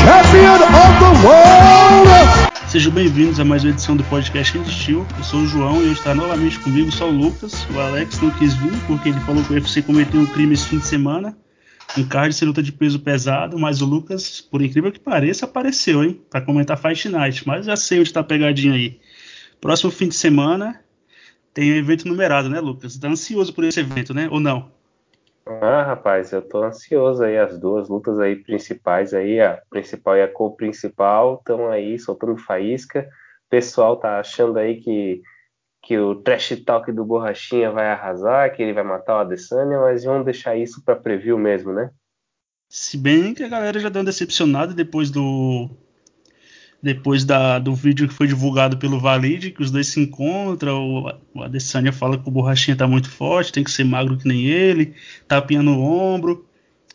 champion of the world. Sejam bem-vindos a mais uma edição do podcast Indestil. Eu sou o João e hoje está novamente comigo só o Lucas. O Alex não quis vir porque ele falou que o UFC cometeu um crime esse fim de semana. Um card de luta de peso pesado, mas o Lucas, por incrível que pareça, apareceu, hein? Para comentar Fight Night. Mas já sei onde está a pegadinha aí. Próximo fim de semana tem um evento numerado, né, Lucas? Tá ansioso por esse evento, né? Ou não? Ah, rapaz, eu tô ansioso aí. As duas lutas aí principais aí, a principal e a co-principal, estão aí soltando faísca. O pessoal tá achando aí que, que o trash talk do Borrachinha vai arrasar, que ele vai matar o Adesanya, mas vamos deixar isso para preview mesmo, né? Se bem que a galera já deu decepcionada depois do depois da, do vídeo que foi divulgado pelo Valide, que os dois se encontram, o, Adesanya fala que o Borrachinha tá muito forte, tem que ser magro que nem ele, tapinha no ombro.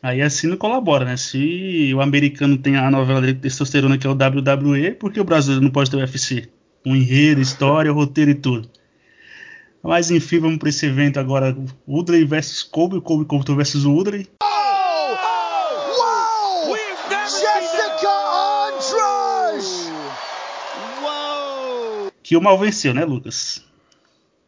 Aí assim não colabora, né? Se o americano tem a novela de testosterona que é o WWE, por que o brasileiro não pode ter o UFC? Um enredo, história, roteiro e tudo. Mas enfim, vamos para esse evento agora. Woodley versus Kobe, Kobe versus Woodley. Que o mal venceu, né, Lucas?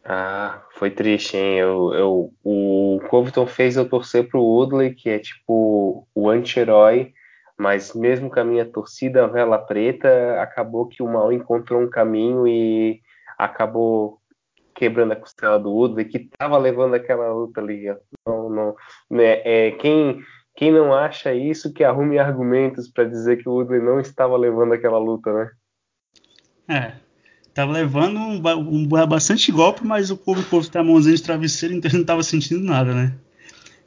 Ah, foi triste, hein? Eu, eu, o Covington fez eu torcer pro Woodley, que é tipo o anti-herói, mas mesmo com a minha torcida vela preta, acabou que o mal encontrou um caminho e acabou quebrando a costela do Woodley, que estava levando aquela luta ali. Não, não, né? é, quem, quem não acha isso, que arrume argumentos para dizer que o Woodley não estava levando aquela luta, né? É, Tava levando um, um, bastante golpe, mas o povo, povo tá mãozinha de travesseiro, então não tava sentindo nada, né?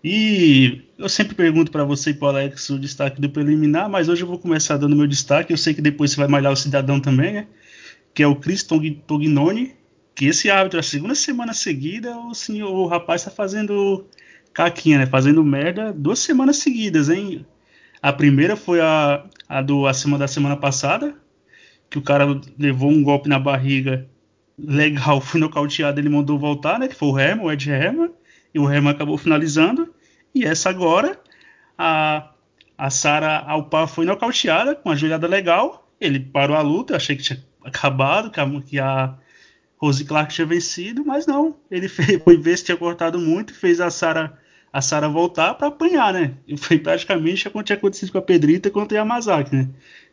E eu sempre pergunto para você e para o Alex o destaque do preliminar, mas hoje eu vou começar dando meu destaque. Eu sei que depois você vai malhar o cidadão também, né? Que é o Chris Tognoni, que esse árbitro, a segunda semana seguida, o senhor, o rapaz está fazendo caquinha, né? Fazendo merda duas semanas seguidas, hein? A primeira foi a, a do a da semana passada, que o cara levou um golpe na barriga legal, foi nocauteado, ele mandou voltar, né? Que foi o Herman, o Ed Herman, e o Herman acabou finalizando. E essa agora, a, a Sara Alpar foi nocauteada com uma joelhada legal. Ele parou a luta, achei que tinha acabado, que a, que a Rose Clark tinha vencido, mas não. Ele fez, foi ver se tinha cortado muito, fez a Sara a Sara voltar para apanhar, né? E foi praticamente o que tinha acontecido com a Pedrita contra a Yamazaki, né?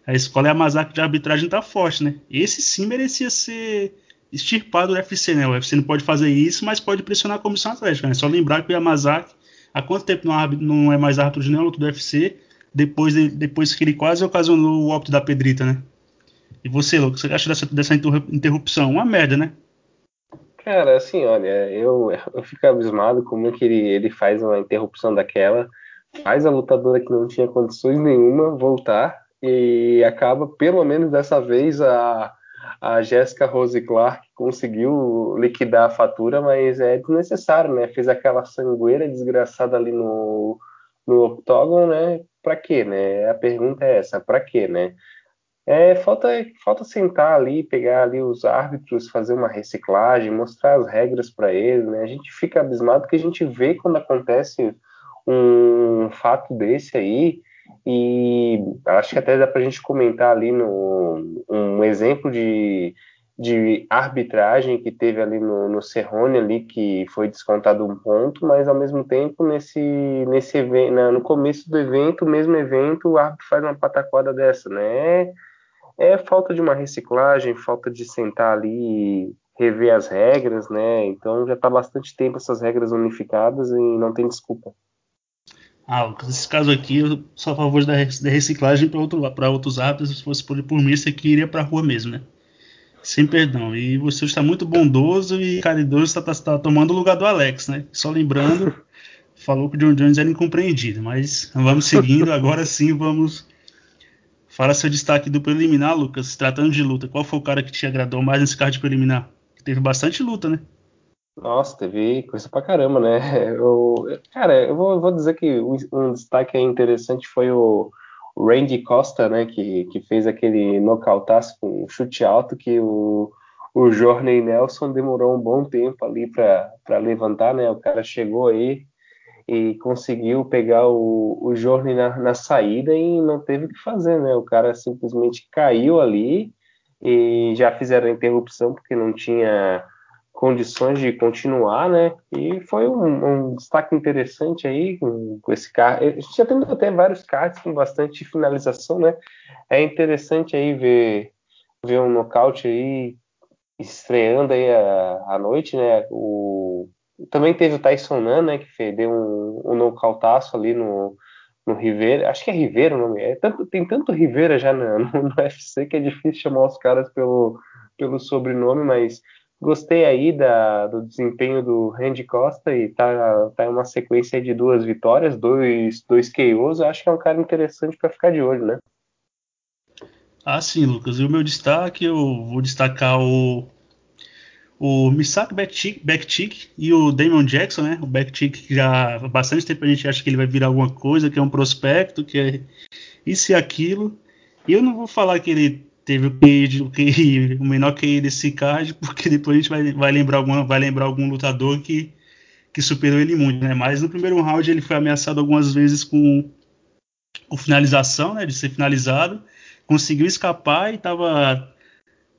A escola Yamazaki de arbitragem tá forte, né? Esse sim merecia ser extirpado do UFC, né? O UFC não pode fazer isso, mas pode pressionar a comissão atlética, né? Só lembrar que o Yamazaki, há quanto tempo não, é mais árbitro de nenhuma luta do UFC, depois, de, depois que ele quase ocasionou o óbito da Pedrita, né? E você, que você acha dessa, dessa interrupção? Uma merda, né? Cara, assim, olha, eu, eu fico abismado como é que ele, ele faz uma interrupção daquela, faz a lutadora que não tinha condições nenhuma voltar e acaba, pelo menos dessa vez, a, a Jéssica Rose Clark conseguiu liquidar a fatura, mas é desnecessário, né? Fez aquela sangueira desgraçada ali no, no octógono, né? Pra quê, né? A pergunta é essa, pra quê, né? É, falta, falta sentar ali, pegar ali os árbitros, fazer uma reciclagem, mostrar as regras para eles, né? A gente fica abismado que a gente vê quando acontece um fato desse aí, e acho que até dá para a gente comentar ali no, um exemplo de, de arbitragem que teve ali no, no Cerrone ali, que foi descontado um ponto, mas ao mesmo tempo nesse, nesse evento, no começo do evento, mesmo evento, o árbitro faz uma pataquada dessa, né? É, é falta de uma reciclagem, falta de sentar ali e rever as regras, né? Então já está bastante tempo essas regras unificadas e não tem desculpa. Ah, nesse caso aqui, eu sou a favor da reciclagem para outro, outros hábitos. Se fosse por, por mim, você que iria para a rua mesmo, né? Sem perdão. E você está muito bondoso e caridoso, está tá, tá tomando o lugar do Alex, né? Só lembrando, falou que o John Jones era incompreendido. Mas vamos seguindo. Agora sim, vamos. Fala seu destaque do preliminar, Lucas. Tratando de luta, qual foi o cara que te agradou mais nesse card preliminar? Teve bastante luta, né? Nossa, teve coisa pra caramba, né? Eu, cara, eu vou, vou dizer que um destaque interessante foi o Randy Costa, né? Que, que fez aquele nocautaço com um chute alto que o, o Jorney Nelson demorou um bom tempo ali para levantar, né? O cara chegou aí e conseguiu pegar o, o Jorne na, na saída e não teve o que fazer, né? O cara simplesmente caiu ali e já fizeram a interrupção porque não tinha condições de continuar, né? E foi um, um destaque interessante aí com, com esse carro. A gente já tem até vários cards com bastante finalização, né? É interessante aí ver, ver um nocaute aí estreando aí à, noite, né? O, também teve o Tyson Nan, né? Que deu um, um nocautaço ali no, no Rivera. Acho que é Rivera o nome. É, tanto, tem tanto Rivera já no, no UFC que é difícil chamar os caras pelo, pelo sobrenome, mas Gostei aí da, do desempenho do Randy Costa e tá, tá em uma sequência de duas vitórias, dois, dois KOs. Acho que é um cara interessante para ficar de olho, né? Ah, sim, Lucas. E o meu destaque, eu vou destacar o, o Misak Backtick e o Damon Jackson, né? O Backtick que já há bastante tempo a gente acha que ele vai virar alguma coisa, que é um prospecto, que é isso e aquilo. Eu não vou falar que ele teve o QI, o, o menor QI desse card, porque depois a gente vai, vai, lembrar, algum, vai lembrar algum lutador que, que superou ele muito, né? Mas no primeiro round ele foi ameaçado algumas vezes com, com finalização, né? De ser finalizado, conseguiu escapar e estava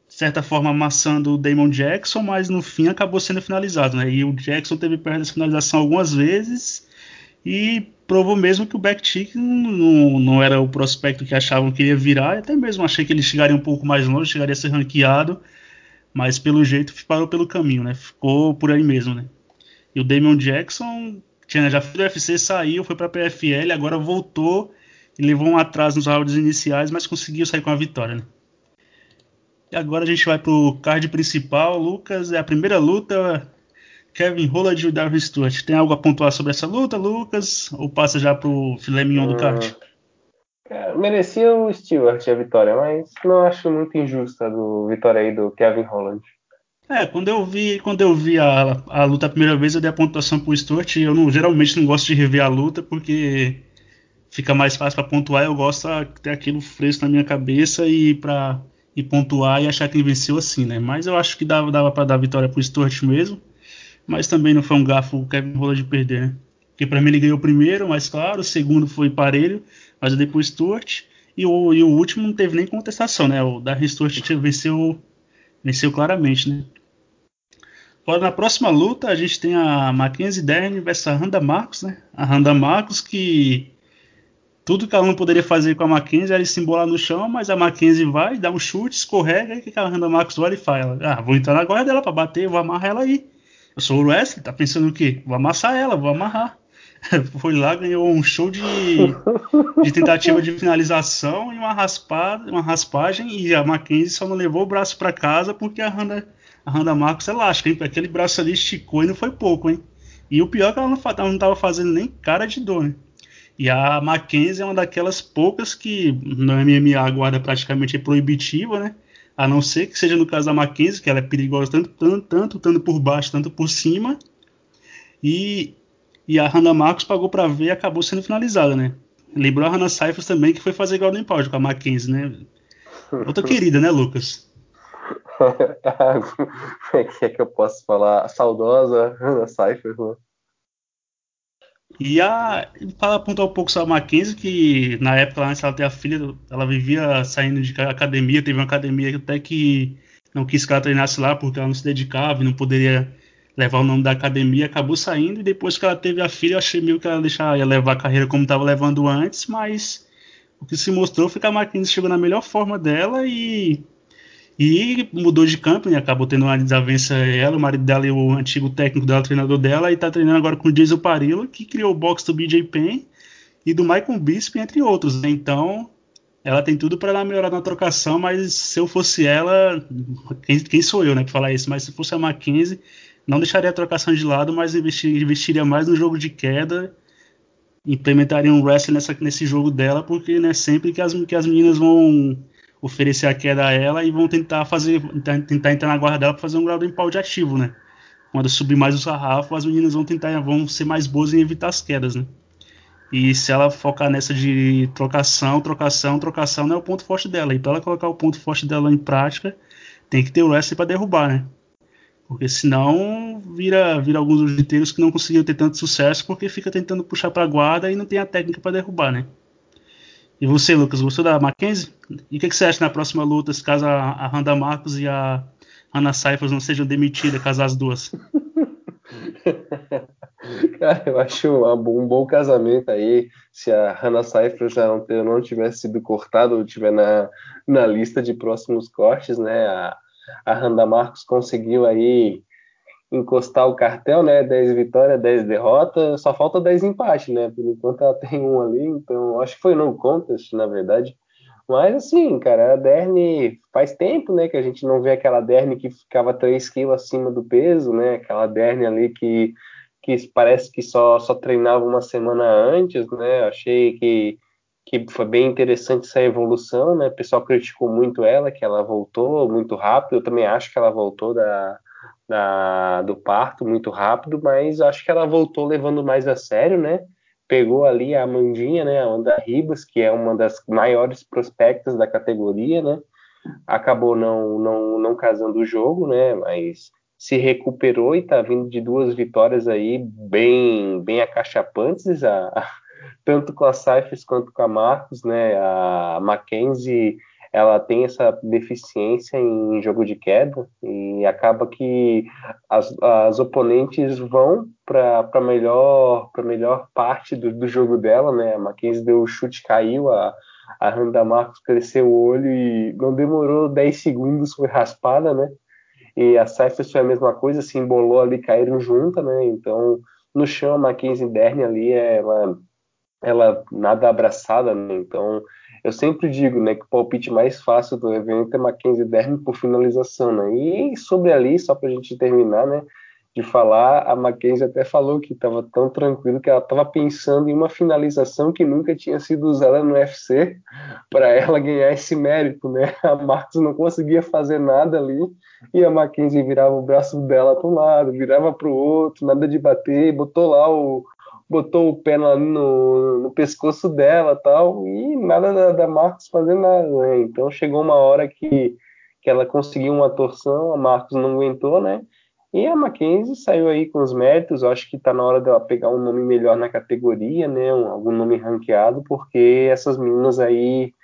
de certa forma amassando o Damon Jackson, mas no fim acabou sendo finalizado, né? E o Jackson teve perto dessa finalização algumas vezes e provou mesmo que o Backtick não, não, era o prospecto que achavam que ia virar, até mesmo achei que ele chegaria um pouco mais longe, chegaria a ser ranqueado, mas pelo jeito parou pelo caminho, né? Ficou por aí mesmo, né? E o Damian Jackson tinha, já foi do UFC, saiu, foi para a PFL, agora voltou e levou um atraso nos rounds iniciais, mas conseguiu sair com a vitória, né? E agora a gente vai pro card principal, Lucas, é a primeira luta Kevin Holland e Darwin Stewart. Tem algo a pontuar sobre essa luta, Lucas? Ou passa já pro filé mignon do card? Hum, merecia o Stewart a vitória, mas não acho muito injusta a do vitória aí do Kevin Holland. É, quando eu vi, quando eu vi a, a luta a primeira vez, eu dei a pontuação pro Stewart. Eu não, geralmente não gosto de rever a luta porque fica mais fácil para pontuar. Eu gosto de ter aquilo fresco na minha cabeça e para e pontuar e achar que ele venceu assim, né? Mas eu acho que dava, dava para dar vitória pro Stewart mesmo mas também não foi um gafo o Kevin Holland perder, né? Porque para mim ele ganhou o primeiro, mas claro, o segundo foi parelho, mas depois Stuart, e o, e o último não teve nem contestação, né? O Darren Stuart venceu, venceu claramente, né? Agora na próxima luta a gente tem a Mackenzie Dern versus a Randa Marcos, né? A Randa Marcos que tudo que ela não poderia fazer com a Mackenzie era se embolar no chão, mas a Mackenzie vai, dá um chute, escorrega, e o que a Randa Marcos olha e fala? Ah, vou entrar na guarda dela para bater, vou amarrar ela aí. Eu sou o wrestling, tá pensando o quê? Vou amassar ela, vou amarrar. Foi lá, ganhou um show de, de tentativa de finalização e uma raspada, uma raspagem, e a Mackenzie só não levou o braço para casa porque a Randa, a Randa Marcos é elástica, hein? Aquele braço ali esticou e não foi pouco, hein? E o pior é que ela não, não tava fazendo nem cara de dor, né? E a Mackenzie é uma daquelas poucas que no MMA agora praticamente proibitiva, né? A não ser que seja no caso da Mackenzie, que ela é perigosa tanto, tanto, tanto, tanto por baixo, tanto por cima. E, e a Hannah Marcos pagou para ver e acabou sendo finalizada, né? Lembrou a Hannah Cyphers também, que foi fazer Golden Power com a Mackenzie, né? Outra querida, né, Lucas? Como é que é que eu posso falar? A saudosa Hannah Cyphers, né? E a, para apontar um pouco sobre a Mackenzie, que na época, antes ela ter a filha, ela vivia saindo de academia, teve uma academia até que não quis que ela treinasse lá porque ela não se dedicava e não poderia levar o nome da academia, acabou saindo e depois que ela teve a filha, eu achei meio que ela deixar, ia levar a carreira como estava levando antes, mas o que se mostrou foi que a Mackenzie chegou na melhor forma dela e e mudou de campo, né? acabou tendo uma desavença ela, o marido dela e o antigo técnico dela, treinador dela, e tá treinando agora com o Jason Parillo, que criou o box do BJ Penn e do Michael Bisping, entre outros. Né? Então, ela tem tudo para melhorar na trocação, mas se eu fosse ela, quem, quem sou eu, né, para falar isso? Mas se fosse a Mackenzie, não deixaria a trocação de lado, mas investiria, investiria mais no jogo de queda, implementaria um wrestling nessa, nesse jogo dela, porque né, sempre que as, que as meninas vão oferecer a queda a ela e vão tentar fazer tentar entrar na guarda dela para fazer um grau de empalde ativo, né? Quando subir mais o sarrafo, as meninas vão tentar vão ser mais boas em evitar as quedas, né? E se ela focar nessa de trocação, trocação, trocação não é o ponto forte dela. E para ela colocar o ponto forte dela em prática, tem que ter o wrestling para derrubar, né? Porque senão vira, vira alguns jiu que não conseguiram ter tanto sucesso porque fica tentando puxar para guarda e não tem a técnica para derrubar, né? E você, Lucas, gostou da Mackenzie? E o que, que, você acha na próxima luta, se caso a, Randa Marcos e a Ana Cyphers não sejam demitidas, casar as duas? Cara, eu acho um, um, bom casamento aí. Se a Hannah Cyphers já não, não tivesse sido cortada ou estiver na, na lista de próximos cortes, né? A, a Randa Marcos conseguiu aí encostar o cartel, né? 10 vitórias, 10 derrotas, só falta 10 empates, né? Por enquanto ela tem um ali, então acho que foi no contest, na verdade. Mas assim, cara, a Derne faz tempo, né, que a gente não vê aquela Derne que ficava 3 quilos acima do peso, né? Aquela Derne ali que, que parece que só, só treinava uma semana antes, né? Achei que que foi bem interessante essa evolução, né? O pessoal criticou muito ela, que ela voltou muito rápido. Eu também acho que ela voltou da, da, do parto muito rápido, mas acho que ela voltou levando mais a sério, né? Pegou ali a Amandinha, né? A Amanda Ribas, que é uma das maiores prospectas da categoria, né? Acabou não, não, não casando o jogo, né? Mas se recuperou e tá vindo de duas vitórias aí bem, bem acachapantes. A, tanto com a Cyphers quanto com a Marcos, né? A Mackenzie ela tem essa deficiência em jogo de queda e acaba que as, as oponentes vão para a melhor, melhor parte do, do, jogo dela, né? A Mackenzie deu o chute, caiu, a, a Randa Marcos cresceu o olho e não demorou 10 segundos, foi raspada, né? E a Cyphers foi a mesma coisa, se embolou ali, caíram juntas, né? Então, no chão, a Mackenzie Derne ali, ela ela nada abraçada, né? Então, eu sempre digo, né, que o palpite mais fácil do evento é Mackenzie Dern por finalização, né? E sobre ali, só para a gente terminar, né, de falar, a Mackenzie até falou que estava tão tranquilo que ela estava pensando em uma finalização que nunca tinha sido usada no UFC para ela ganhar esse mérito, né? A Marcos não conseguia fazer nada ali e a Mackenzie virava o braço dela para um lado, virava para o outro, nada de bater, botou lá o, botou o pé no, no pescoço dela tal, e nada da, da Marcos fazer nada, né? Então chegou uma hora que, que ela conseguiu uma torção, a Marcos não aguentou, né? E a Mackenzie saiu aí com os méritos, acho que tá na hora dela pegar um nome melhor na categoria, né? Um, algum nome ranqueado, porque essas meninas aí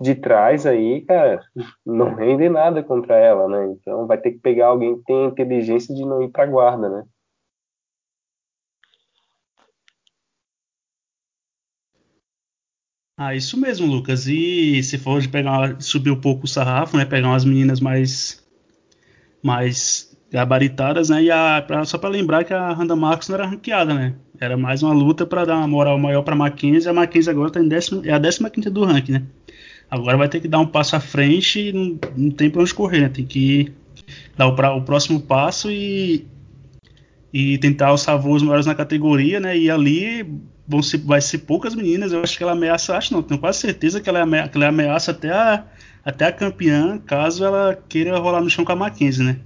de trás aí, cara, não rendem nada contra ela, né? Então vai ter que pegar alguém que tenha inteligência de não ir pra guarda, né? Ah, isso mesmo, Lucas. E se for de pegar, subir um pouco o sarrafo, né? Pegar umas meninas mais mais gabaritadas, né? E a, pra, só para lembrar que a Randa Marcos não era ranqueada, né? Era mais uma luta para dar uma moral maior para Mackenzie. A Mackenzie agora tá em décimo, é a 15 quinta do ranking, né? Agora vai ter que dar um passo à frente e não, não tem para onde correr, né? Tem que dar o, pra, o próximo passo e, e tentar alçar voos maiores na categoria, né? E ali vão ser, vai ser poucas meninas. Eu acho que ela ameaça, acho não, tenho quase certeza que ela, ameaça, que ela ameaça até a, até a campeã, caso ela queira rolar no chão com a Mackenzie, né?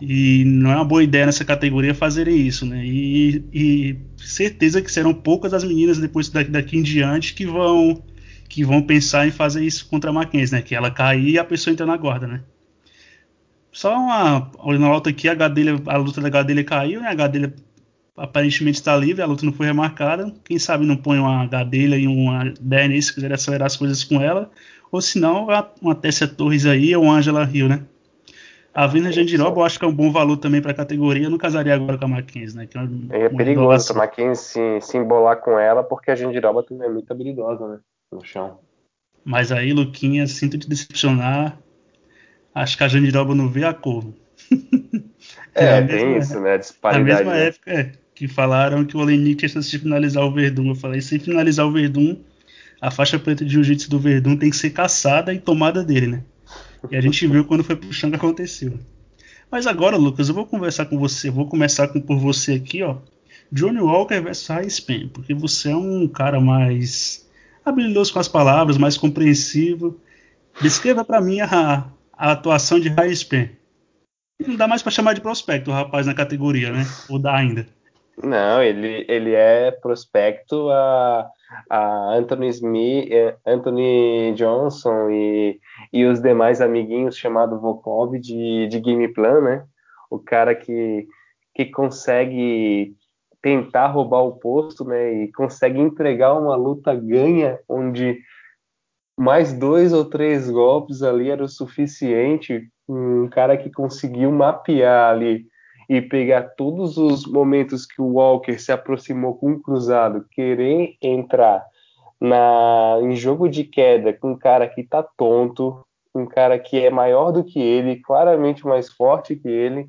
E não é uma boa ideia nessa categoria fazerem isso, né? E, e certeza que serão poucas as meninas depois daqui, daqui em diante que vão que vão pensar em fazer isso contra a Mackenzie, né? Que ela cair e a pessoa entra na guarda, né? Só uma olhando alta aqui, a, Gadelha, a luta da Gadelha caiu, né? A Gadelha aparentemente está livre, a luta não foi remarcada. Quem sabe não põe uma Gadelha e uma Dani se quiser acelerar as coisas com ela. Ou se não, uma Tessia Torres aí ou Angela Hill, né? A Vina Jandiroba eu acho que é um bom valor também para a categoria. Eu não casaria agora com a Mackenzie, né? Que é, é perigoso a Mackenzie se, se embolar com ela, porque a Jandiroba também é muito habilidosa, né? No chão. Mas aí, Luquinha, sinto te decepcionar. Acho que a Jandiroba não vê a cor. É, é tem isso, né? Disparidade. Na mesma né? época, é que falaram que o Olenik tinha chance de finalizar o Verdun. Eu falei, sem finalizar o Verdun, a faixa preta de jiu-jitsu do Verdun tem que ser caçada e tomada dele, né? E a gente viu quando foi pro chão que aconteceu. Mas agora, Lucas, eu vou conversar com você, vou começar com, por você aqui, ó. Johnny Walker versus Span, porque você é um cara mais habilidoso com as palavras, mais compreensivo. Descreva para mim a, a, atuação de Span. Não dá mais para chamar de prospecto o rapaz na categoria, né? Ou dá ainda? Não, ele, ele é prospecto a, a Anthony Smith, eh, Anthony Johnson e, e os demais amiguinhos chamados Volkov de, de Game Plan, né? O o cara que, que consegue tentar roubar o posto, né? E consegue entregar uma luta ganha, onde mais dois ou três golpes ali era o suficiente. Um cara que conseguiu mapear ali e pegar todos os momentos que o Walker se aproximou com o cruzado, querer entrar na em jogo de queda com um cara que tá tonto, um cara que é maior do que ele, claramente mais forte que ele,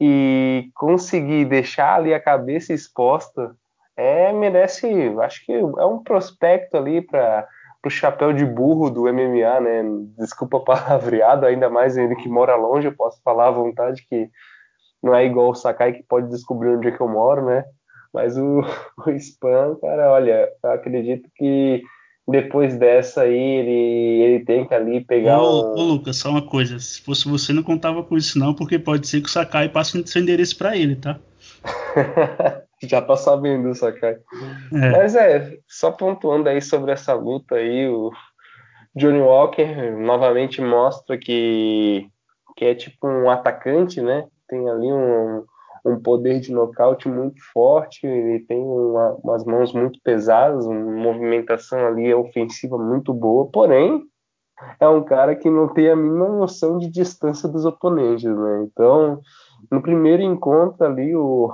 e conseguir deixar ali a cabeça exposta, é merece, acho que é um prospecto ali para o chapéu de burro do MMA, né? Desculpa palavreado, ainda mais ele que mora longe, eu posso falar à vontade que não é igual o Sakai que pode descobrir onde é que eu moro, né? Mas o, o Spam, cara, olha, eu acredito que depois dessa aí ele, ele tem que ali pegar. Ô, um... ô, Lucas, só uma coisa. Se fosse você, não contava com isso, não, porque pode ser que o Sakai passe seu endereço para ele, tá? Já tá sabendo, Sakai. É. Mas é, só pontuando aí sobre essa luta aí, o Johnny Walker novamente mostra que, que é tipo um atacante, né? Tem ali um, um poder de nocaute muito forte, ele tem uma, umas mãos muito pesadas, uma movimentação ali ofensiva muito boa, porém é um cara que não tem a mínima noção de distância dos oponentes, né? Então, no primeiro encontro ali, o,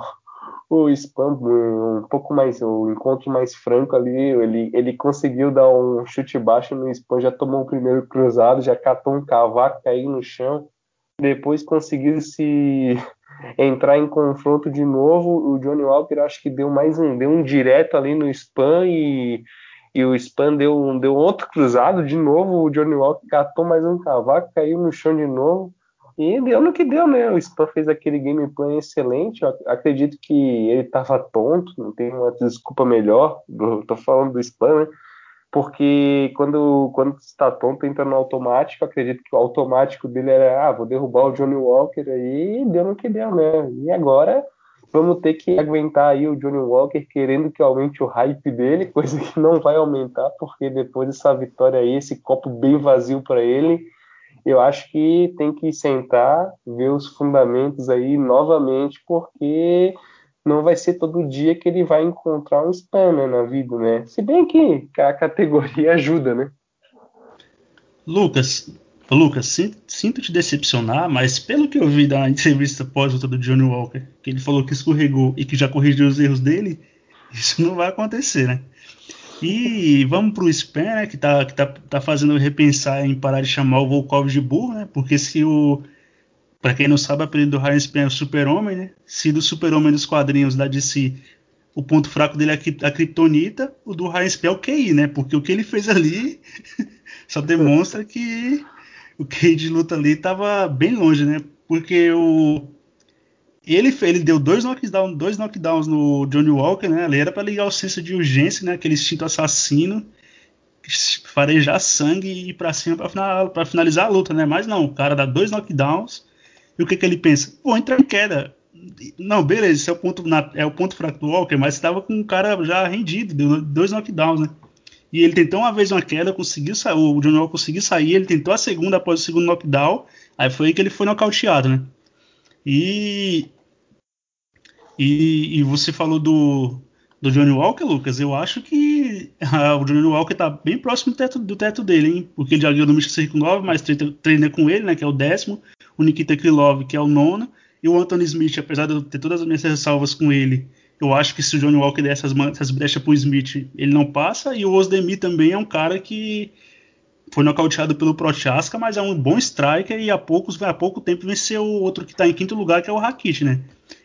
o Spam, um pouco mais, o encontro mais franco ali, ele, ele conseguiu dar um chute baixo no Spam, já tomou o primeiro cruzado, já catou um cavaco, caiu no chão, depois conseguiu se entrar em confronto de novo. O Johnny Walker acho que deu mais um, deu um direto ali no spam e, e o spam deu, um, deu outro cruzado de novo. O Johnny Walker catou mais um cavaco, caiu no chão de novo. E deu no que deu, né? O Spam fez aquele gameplay excelente. Eu acredito que ele tava tonto, não tem uma desculpa melhor. Tô falando do Spam, né? Porque quando, quando está tonto, entra no automático, acredito que o automático dele era, ah, vou derrubar o Johnny Walker aí, e deu no que deu, né? E agora vamos ter que aguentar aí o Johnny Walker querendo que aumente o hype dele, coisa que não vai aumentar, porque depois dessa vitória aí, esse copo bem vazio para ele, eu acho que tem que sentar, ver os fundamentos aí novamente, porque não vai ser todo dia que ele vai encontrar um spam né, na vida, né? Se bem que a categoria ajuda, né? Lucas, Lucas, sinto te decepcionar, mas pelo que eu vi da entrevista pós-luta do Johnny Walker, que ele falou que escorregou e que já corrigiu os erros dele, isso não vai acontecer, né? E vamos pro Spam, né, que, tá, que tá, tá fazendo repensar em parar de chamar o Volkov de burro, né? Porque se o para quem não sabe, o apelido do Ryan Span é o Super-Homem, né? Se do Super-Homem dos quadrinhos da DC, o ponto fraco dele é a Kryptonita, o do Ryan Span é o QI, né? Porque o que ele fez ali só demonstra que o QI de luta ali estava bem longe, né? Porque o ele, ele deu dois knockdowns, dois knockdowns no Johnny Walker, né? Ali era para ligar o senso de urgência, né? Aquele instinto assassino, farejar sangue e ir para cima para finalizar a luta, né? Mas não, o cara dá dois knockdowns e o que, que ele pensa? Vou entrar em queda. Não, beleza, esse é o ponto, na, é o ponto fraco do Walker, mas estava com um cara já rendido, deu dois knockdowns, né? E ele tentou uma vez uma queda, conseguiu sair, o John Walker conseguiu sair, ele tentou a segunda após o segundo knockdown, aí foi aí que ele foi nocauteado, né? E, e, e você falou do, do Johnny Walker, Lucas, eu acho que ah, o Johnny Walker tá bem próximo do teto, do teto dele, hein? Porque ele já ganhou no Mystic Circle 9, mas treina, treina com ele, né? Que é o décimo o Nikita Krylov, que é o nono, e o Anthony Smith, apesar de eu ter todas as minhas ressalvas com ele, eu acho que se o Johnny Walker der essas, essas brechas pro Smith, ele não passa, e o Osdemir também é um cara que foi nocauteado pelo Prochaska, mas é um bom striker e há, poucos, há pouco tempo venceu o outro que está em quinto lugar, que é o Rakit, né?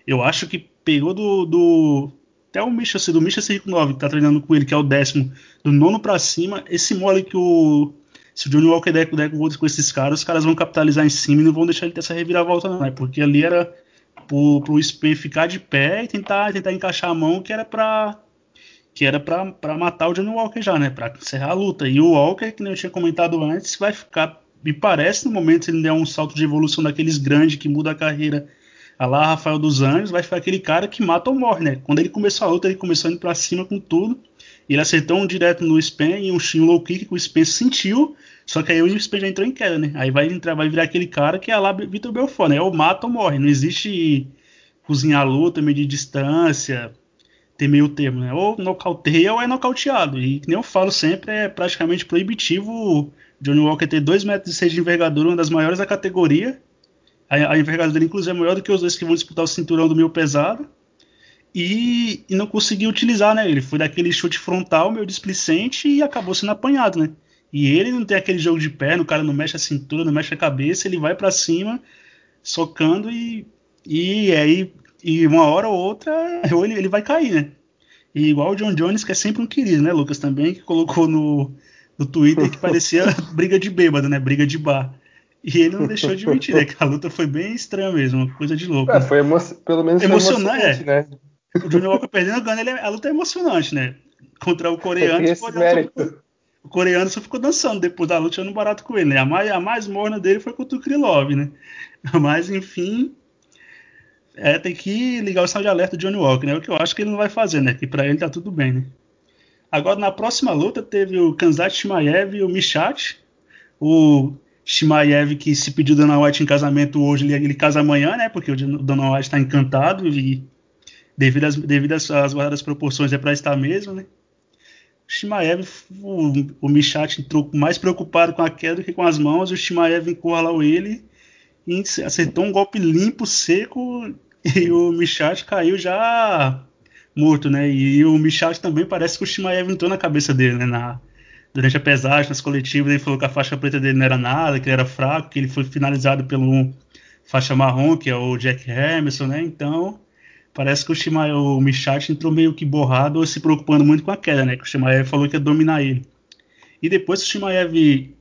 Eu acho que pegou do, do até o Misha, do Misha 9 que tá treinando com ele, que é o décimo, do nono para cima, esse mole que o se o Johnny Walker der, der com esses caras, os caras vão capitalizar em cima e não vão deixar ele ter essa reviravolta, não. É porque ali era pro, pro Spen ficar de pé e tentar, tentar encaixar a mão que era pra. Que era pra, pra matar o Johnny Walker já, né? Pra encerrar a luta. E o Walker, que nem eu tinha comentado antes, vai ficar. Me parece, no momento, se ele der um salto de evolução daqueles grandes que muda a carreira a lá Rafael dos Anjos, vai ficar aquele cara que mata ou morre, né? Quando ele começou a luta, ele começou indo pra cima com tudo. Ele acertou um direto no Spen e um, um low kick que o Spen sentiu, Só que aí o Bisping já entrou em queda, né? Aí vai entrar, vai virar aquele cara que é lá Vitor Belfort, né? Ou mata ou morre. Não existe cozinhar luta, medir distância, ter meio termo, né? Ou nocauteia ou é nocauteado. E que nem eu falo sempre, é praticamente proibitivo Johnny Walker ter 2 metros e 6 de envergadura, uma das maiores da categoria. A, a envergadura inclusive, é maior do que os dois que vão disputar o cinturão do meio pesado. E, e não conseguiu utilizar, né? Ele foi daquele chute frontal, meio displicente, e acabou sendo apanhado, né? E ele não tem aquele jogo de perna, o cara não mexe a cintura, não mexe a cabeça, ele vai para cima, socando e, e aí e uma hora ou outra ele, ele vai cair, né? E igual o John Jones, que é sempre um querido, né, Lucas, também, que colocou no, no Twitter que parecia briga de bêbado, né? Briga de bar. E ele não deixou de mentir, né? Que a luta foi bem estranha mesmo, uma coisa de louco. É, foi emo pelo menos emocionante, é. né? O Johnny Walker perdendo ganho, ele, é, a luta é emocionante, né? Contra o coreano. Esse mérito. O coreano só ficou dançando depois da luta, tirando barato com ele, né? A mais, a mais morna dele foi contra o Krylov, né? Mas, enfim, é, tem que ligar o sinal de alerta do Johnny Walker, né? O que eu acho que ele não vai fazer, né? Que pra ele tá tudo bem, né? Agora, na próxima luta, teve o Kanzat Shimaev e o Michat. O Shimaev, que se pediu Dana White em casamento hoje, ele, ele casa amanhã, né? Porque o Dana White tá encantado e devido às, devido às, às guardadas proporções é pra estar mesmo, né? Shimaev, o, o Michat entrou mais preocupado com a queda do que com as mãos, e o Shimaev encurralou ele e acertou um golpe limpo, seco, e o Michat caiu já morto, né? E o Michat também parece que o Shimaev entrou na cabeça dele, né? Na, durante a pesagem, nas coletivas, ele falou que a faixa preta dele não era nada, que ele era fraco, que ele foi finalizado pelo faixa marrom, que é o Jack Emerson, né? Então, parece que o, Shimaev, o Michat entrou meio que borrado, se preocupando muito com a queda, né? Que o Shimaev falou que ia dominar ele. E depois que o Shimaev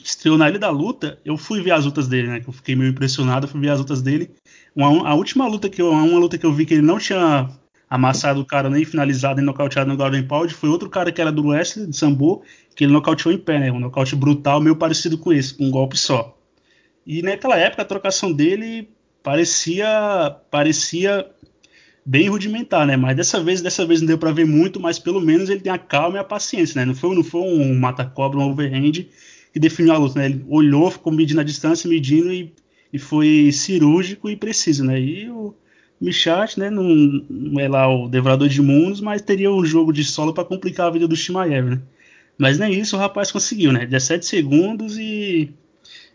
estreou na Ilha da Luta, eu fui ver as lutas dele, né? Que eu fiquei meio impressionado, fui ver as lutas dele. Uma, a última luta que eu, uma luta que eu vi que ele não tinha amassado o cara nem finalizado nem nocauteado no Golden Pound foi outro cara que era do wrestling, de Sambo, que ele nocauteou em pé, né? Um nocaute brutal, meio parecido com esse, com um golpe só. E naquela época a trocação dele parecia parecia bem rudimentar, né? Mas dessa vez, dessa vez não deu para ver muito, mas pelo menos ele tem a calma e a paciência, né? Não foi, não foi um mata-cobra, um overhand que definiu a luta, né? Ele olhou, ficou medindo a distância, medindo e, e foi cirúrgico e preciso, né? E o Michat, né? Não, não, é lá o devorador de mundos, mas teria um jogo de solo para complicar a vida do Shimaev, né? Mas nem isso o rapaz conseguiu, né? 17 segundos e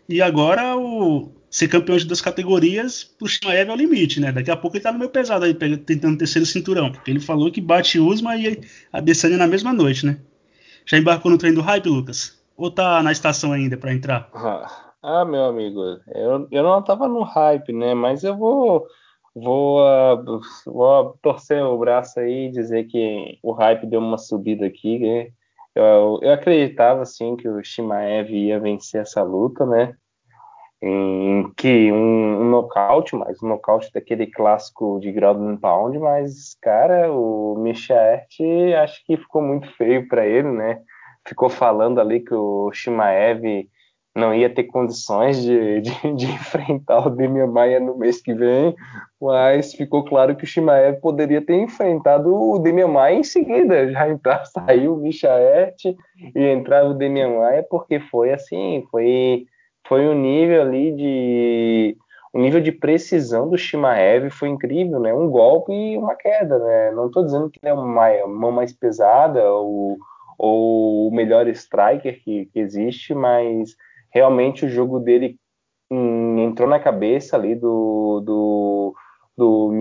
e agora o ser campeão de duas categorias pro Shimaev é o limite, né? Daqui a pouco ele tá no meu pesado aí, tentando terceiro cinturão, porque ele falou que bate Usma e a Adesanya na mesma noite, né? Já embarcou no treino do hype, Lucas? Ou tá na estação ainda para entrar? Ah, ah, meu amigo, eu, eu não tava no hype, né? Mas eu vou vou, uh, vou torcer o braço aí e dizer que o hype deu uma subida aqui. Né? Eu, eu acreditava sim que o Shimaev ia vencer essa luta, né? Em que um, um nocaute, mas um nocaute daquele clássico de ground pound, mas cara, o Michaert acho que ficou muito feio para ele, né? Ficou falando ali que o Shimaev não ia ter condições de, de, de, enfrentar o Demian Maia no mês que vem, mas ficou claro que o Shimaev poderia ter enfrentado o Demian Maia em seguida, já entrar, saiu o Michaete e entrava o Demian Maia, porque foi assim, foi, foi um nível ali de o nível de precisão do Shimaev foi incrível, né? Um golpe e uma queda, né? Não estou dizendo que é uma mão mais pesada ou, ou o melhor striker que, que existe, mas realmente o jogo dele entrou na cabeça ali do, do, do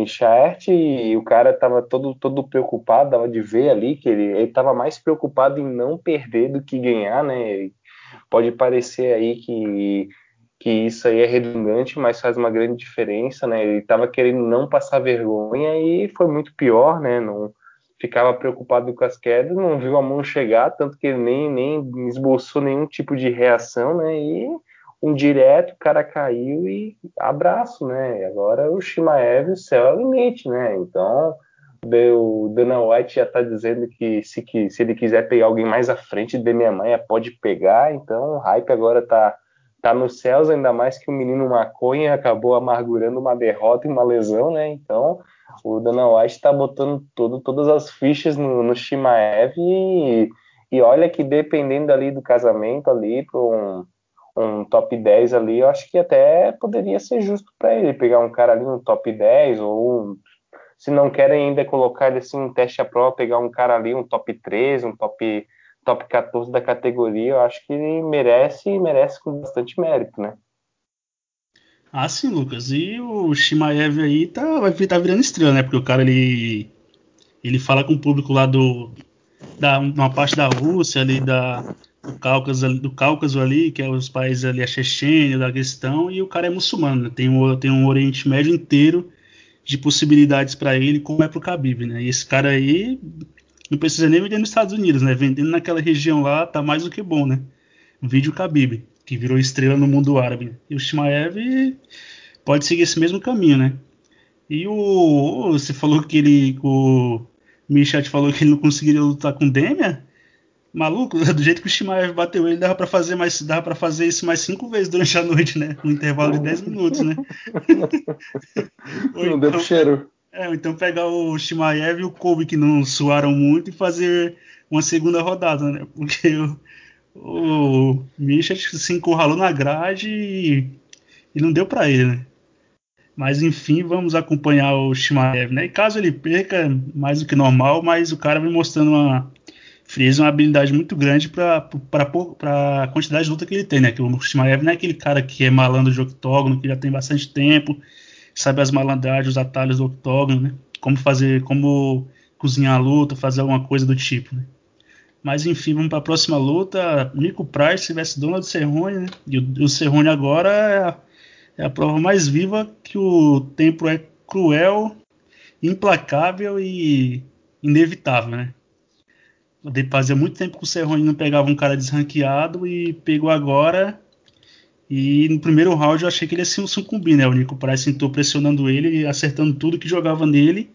e o cara estava todo, todo preocupado, dava de ver ali que ele estava mais preocupado em não perder do que ganhar, né? Pode parecer aí que, que isso aí é redundante, mas faz uma grande diferença, né? Ele estava querendo não passar vergonha e foi muito pior, né? Não, ficava preocupado com as quedas, não viu a mão chegar, tanto que ele nem, nem esboçou nenhum tipo de reação, né? E um direto, o cara caiu e abraço, né? E agora o Shimaev, o céu é o limite, né? Então, o Dana White já tá dizendo que se, que se ele quiser pegar alguém mais à frente de minha mãe, pode pegar, então o hype agora tá, tá nos céus, ainda mais que o menino maconha acabou amargurando uma derrota e uma lesão, né? Então, o Dana White está botando todo, todas as fichas no, no Shimaev e, E olha que dependendo ali do casamento ali para um, um top 10 ali, eu acho que até poderia ser justo para ele pegar um cara ali no top 10 ou um, se não querem ainda colocar ele assim um teste a prova, pegar um cara ali um top 13, um top top 14 da categoria, eu acho que ele merece e merece com bastante mérito, né? Ah, sim, Lucas. E o Shimaev aí tá, vai tá virando estrela, né? Porque o cara ele, ele fala com o público lá do da uma parte da Rússia ali da do Cáucaso, do Cáucaso ali, que é os países ali a Chechênia, da questão, e o cara é muçulmano, né? tem tem um Oriente Médio inteiro de possibilidades para ele, como é pro Khabib, né? E esse cara aí não precisa nem vender nos Estados Unidos, né? Vendendo naquela região lá tá mais do que bom, né? Vídeo Khabib, que virou estrela no mundo árabe. E o Shimaev pode seguir esse mesmo caminho, né? E o você falou que ele o Michat falou que ele não conseguiria lutar com Demian. Maluco, do jeito que o Shimaev bateu ele, dava para fazer mais, dava para fazer isso mais cinco vezes durante a noite, né? No intervalo de 10 minutos, né? não então, deu cheiro. É, então pegar o Shimaev e o Kobe que não suaram muito e fazer uma segunda rodada, né? Porque o, o Misha se encurralou na grade e, e não deu para ele, né? Mas enfim, vamos acompanhar o Shimaev, né? E caso ele perca, mais do que normal, mas o cara vem mostrando uma frieza, uma habilidade muito grande para a quantidade de luta que ele tem, né? Que o Shimaev não é aquele cara que é malandro de octógono, que já tem bastante tempo, sabe as malandragens, os atalhos do octógono, né? Como fazer, como cozinhar a luta, fazer alguma coisa do tipo, né? Mas enfim, vamos para a próxima luta. Nico Price versus Donald Cerrone, né? E o, o Cerrone agora é a, é a, prova mais viva que o tempo é cruel, implacável e inevitável, né? Fazia muito tempo que o Cerrone não pegava um cara desranqueado e pegou agora e no primeiro round eu achei que ele ia se sucumbir, né? O Nico Price sentou pressionando ele, acertando tudo que jogava nele.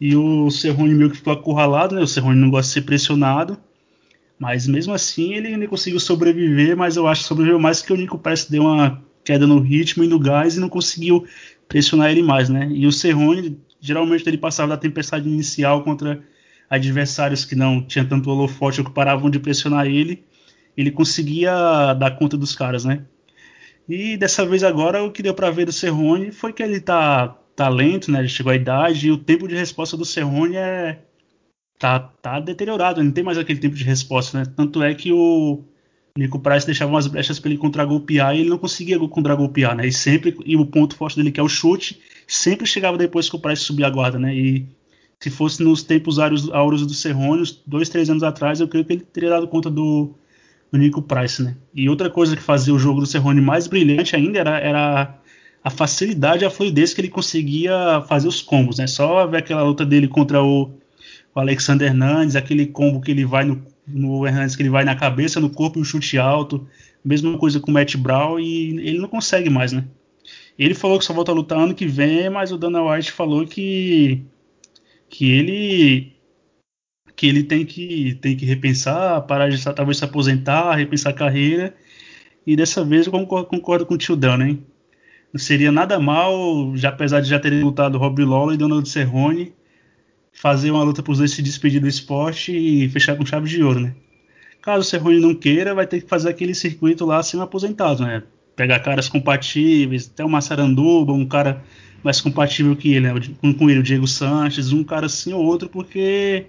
E o Cerrone meio que ficou acurralado, né? O Cerrone não gosta de ser pressionado. Mas mesmo assim ele, ele conseguiu sobreviver, mas eu acho que sobreviveu mais que o Nico Price deu uma queda no ritmo e no gás e não conseguiu pressionar ele mais, né? E o Cerrone, geralmente ele passava da tempestade inicial contra adversários que não tinham tanto holofote ou que paravam de pressionar ele, ele conseguia dar conta dos caras, né? E dessa vez agora o que deu para ver do Serrone foi que ele tá, tá lento, né? Ele chegou à idade e o tempo de resposta do Serrone é tá, tá deteriorado, não tem mais aquele tempo de resposta, né? Tanto é que o Nico Price deixava umas brechas para ele contra-golpear e ele não conseguia contra-golpear, né? E sempre e o ponto forte dele que é o chute, sempre chegava depois que o Price subia a guarda, né? E se fosse nos tempos áureos do Serrone, dois, três anos atrás, eu creio que ele teria dado conta do do Nico Price, né? E outra coisa que fazia o jogo do Cerrone mais brilhante ainda era, era a facilidade e a fluidez que ele conseguia fazer os combos, né? Só ver aquela luta dele contra o, o Alexander Hernandes, aquele combo que ele vai no, no Hernandes, que ele vai na cabeça, no corpo e um chute alto. Mesma coisa com o Matt Brown e ele não consegue mais, né? Ele falou que só volta a lutar ano que vem, mas o Dana White falou que que ele que ele tem que, tem que repensar, parar de talvez se aposentar, repensar a carreira. E dessa vez eu concordo, concordo com o Tio Dan, hein? Não seria nada mal, já apesar de já terem lutado Rob Lawler e Donald Cerrone, fazer uma luta para os dois se despedir do esporte e fechar com chave de ouro, né? Caso o Cerrone não queira, vai ter que fazer aquele circuito lá sendo aposentado, né? Pegar caras compatíveis, até o Massaranduba, um cara mais compatível que ele, né? com, com ele, o Diego Sanches, um cara assim ou outro, porque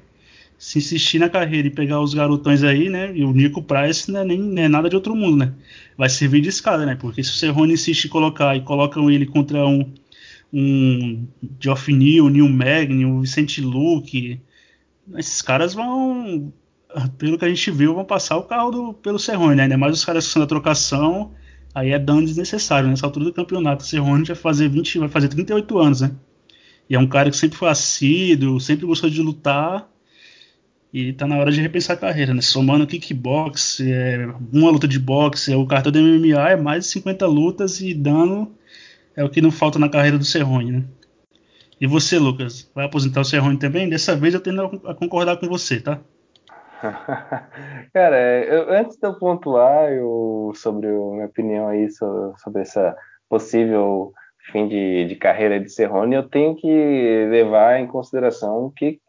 se insistir na carreira e pegar os garotões aí, né? E o Nico Price não é, nem, é nada de outro mundo, né? Vai servir de escada, né? Porque se o Cerrone insiste em colocar e colocam ele contra um, um Geoff Neal, Neil Magny, o Vicente Luke, esses caras vão, pelo que a gente viu, vão passar o carro do, pelo Cerrone, né? Ainda mais os caras que são da trocação, aí é dano desnecessário. Nessa altura do campeonato, o Cerrone vai fazer 20, vai fazer 38 anos, né? E é um cara que sempre foi assíduo, sempre gostou de lutar e tá na hora de repensar a carreira, né? Somando kickbox, é, uma luta de boxe, é o cartão do MMA é mais de 50 lutas e dano é o que não falta na carreira do Cerrone, né? E você, Lucas, vai aposentar o Cerrone também? Dessa vez eu tendo a concordar com você, tá? Cara, eu, antes de eu pontuar eu, sobre a minha opinião aí sobre, sobre essa possível fim de, de carreira de Cerrone, eu tenho que levar em consideração que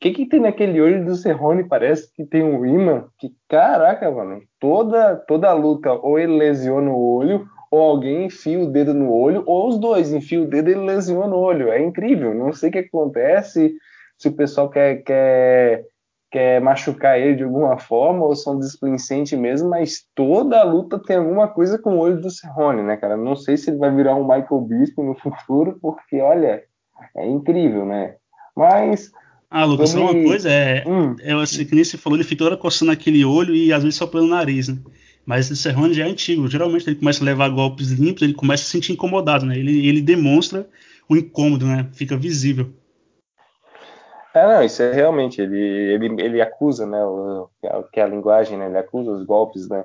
que que tem naquele olho do Cerrone? Parece que tem um imã. Que caraca, mano. Toda, toda luta, ou ele lesiona o olho, ou alguém enfia o dedo no olho, ou os dois enfiam o dedo e ele lesiona o olho. É incrível. Não sei o que acontece, se o pessoal quer, quer, quer machucar ele de alguma forma, ou são displicentes mesmo, mas toda a luta tem alguma coisa com o olho do Cerrone, né, cara? Não sei se ele vai virar um Michael Bisping no futuro, porque, olha, é incrível, né? Mas ah, Lucas, só uma coisa, é, hum. é assim, que nem você falou, ele fica toda coçando aquele olho e às vezes só pelo nariz, né? Mas esse Serrone já é antigo. Geralmente ele começa a levar golpes limpos, ele começa a se sentir incomodado, né? Ele, ele demonstra o incômodo, né? Fica visível. É, não, isso é realmente, ele, ele, ele acusa, né, o, que é a linguagem, né, ele acusa os golpes, né,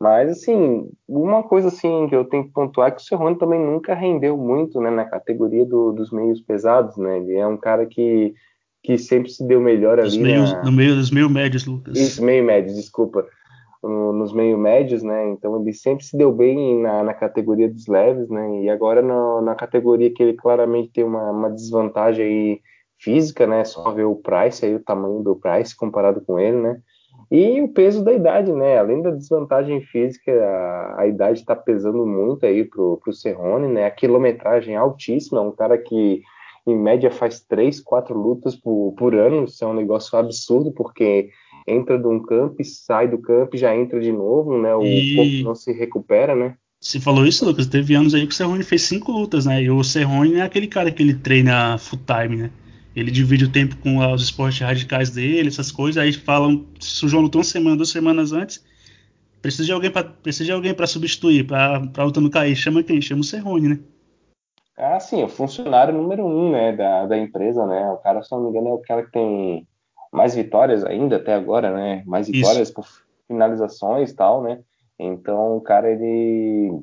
mas, assim, uma coisa, assim, que eu tenho que pontuar é que o Serrone também nunca rendeu muito, né, na categoria do, dos meios pesados, né, ele é um cara que que sempre se deu melhor ali. Meios, na... No meio dos meio médios, Lucas. Isso, meio médios, desculpa. No, nos meio médios, né? Então ele sempre se deu bem na, na categoria dos leves, né? E agora no, na categoria que ele claramente tem uma, uma desvantagem aí física, né? Só ver o Price aí, o tamanho do Price comparado com ele, né? E o peso da idade, né? Além da desvantagem física, a, a idade está pesando muito aí pro, pro Cerrone, né? A quilometragem altíssima, é um cara que em média faz três, quatro lutas por, por ano, isso é um negócio absurdo, porque entra de um campo e sai do campo e já entra de novo, né? O e... corpo não se recupera, né? Você falou isso, Lucas? Teve anos aí que o Cerrone fez cinco lutas, né? E o Cerrone é aquele cara que ele treina full time, né? Ele divide o tempo com os esportes radicais dele, essas coisas. Aí falam, se o João lutou uma semana, duas semanas antes, precisa de alguém para precisa de alguém para substituir, para luta não cair. Chama quem? Chama o Cerrone, né? Ah, sim, o funcionário número um, né, da, da empresa, né? O cara, se não me engano, é o cara que tem mais vitórias ainda até agora, né? Mais vitórias Isso. por finalizações e tal, né? Então, o cara, ele,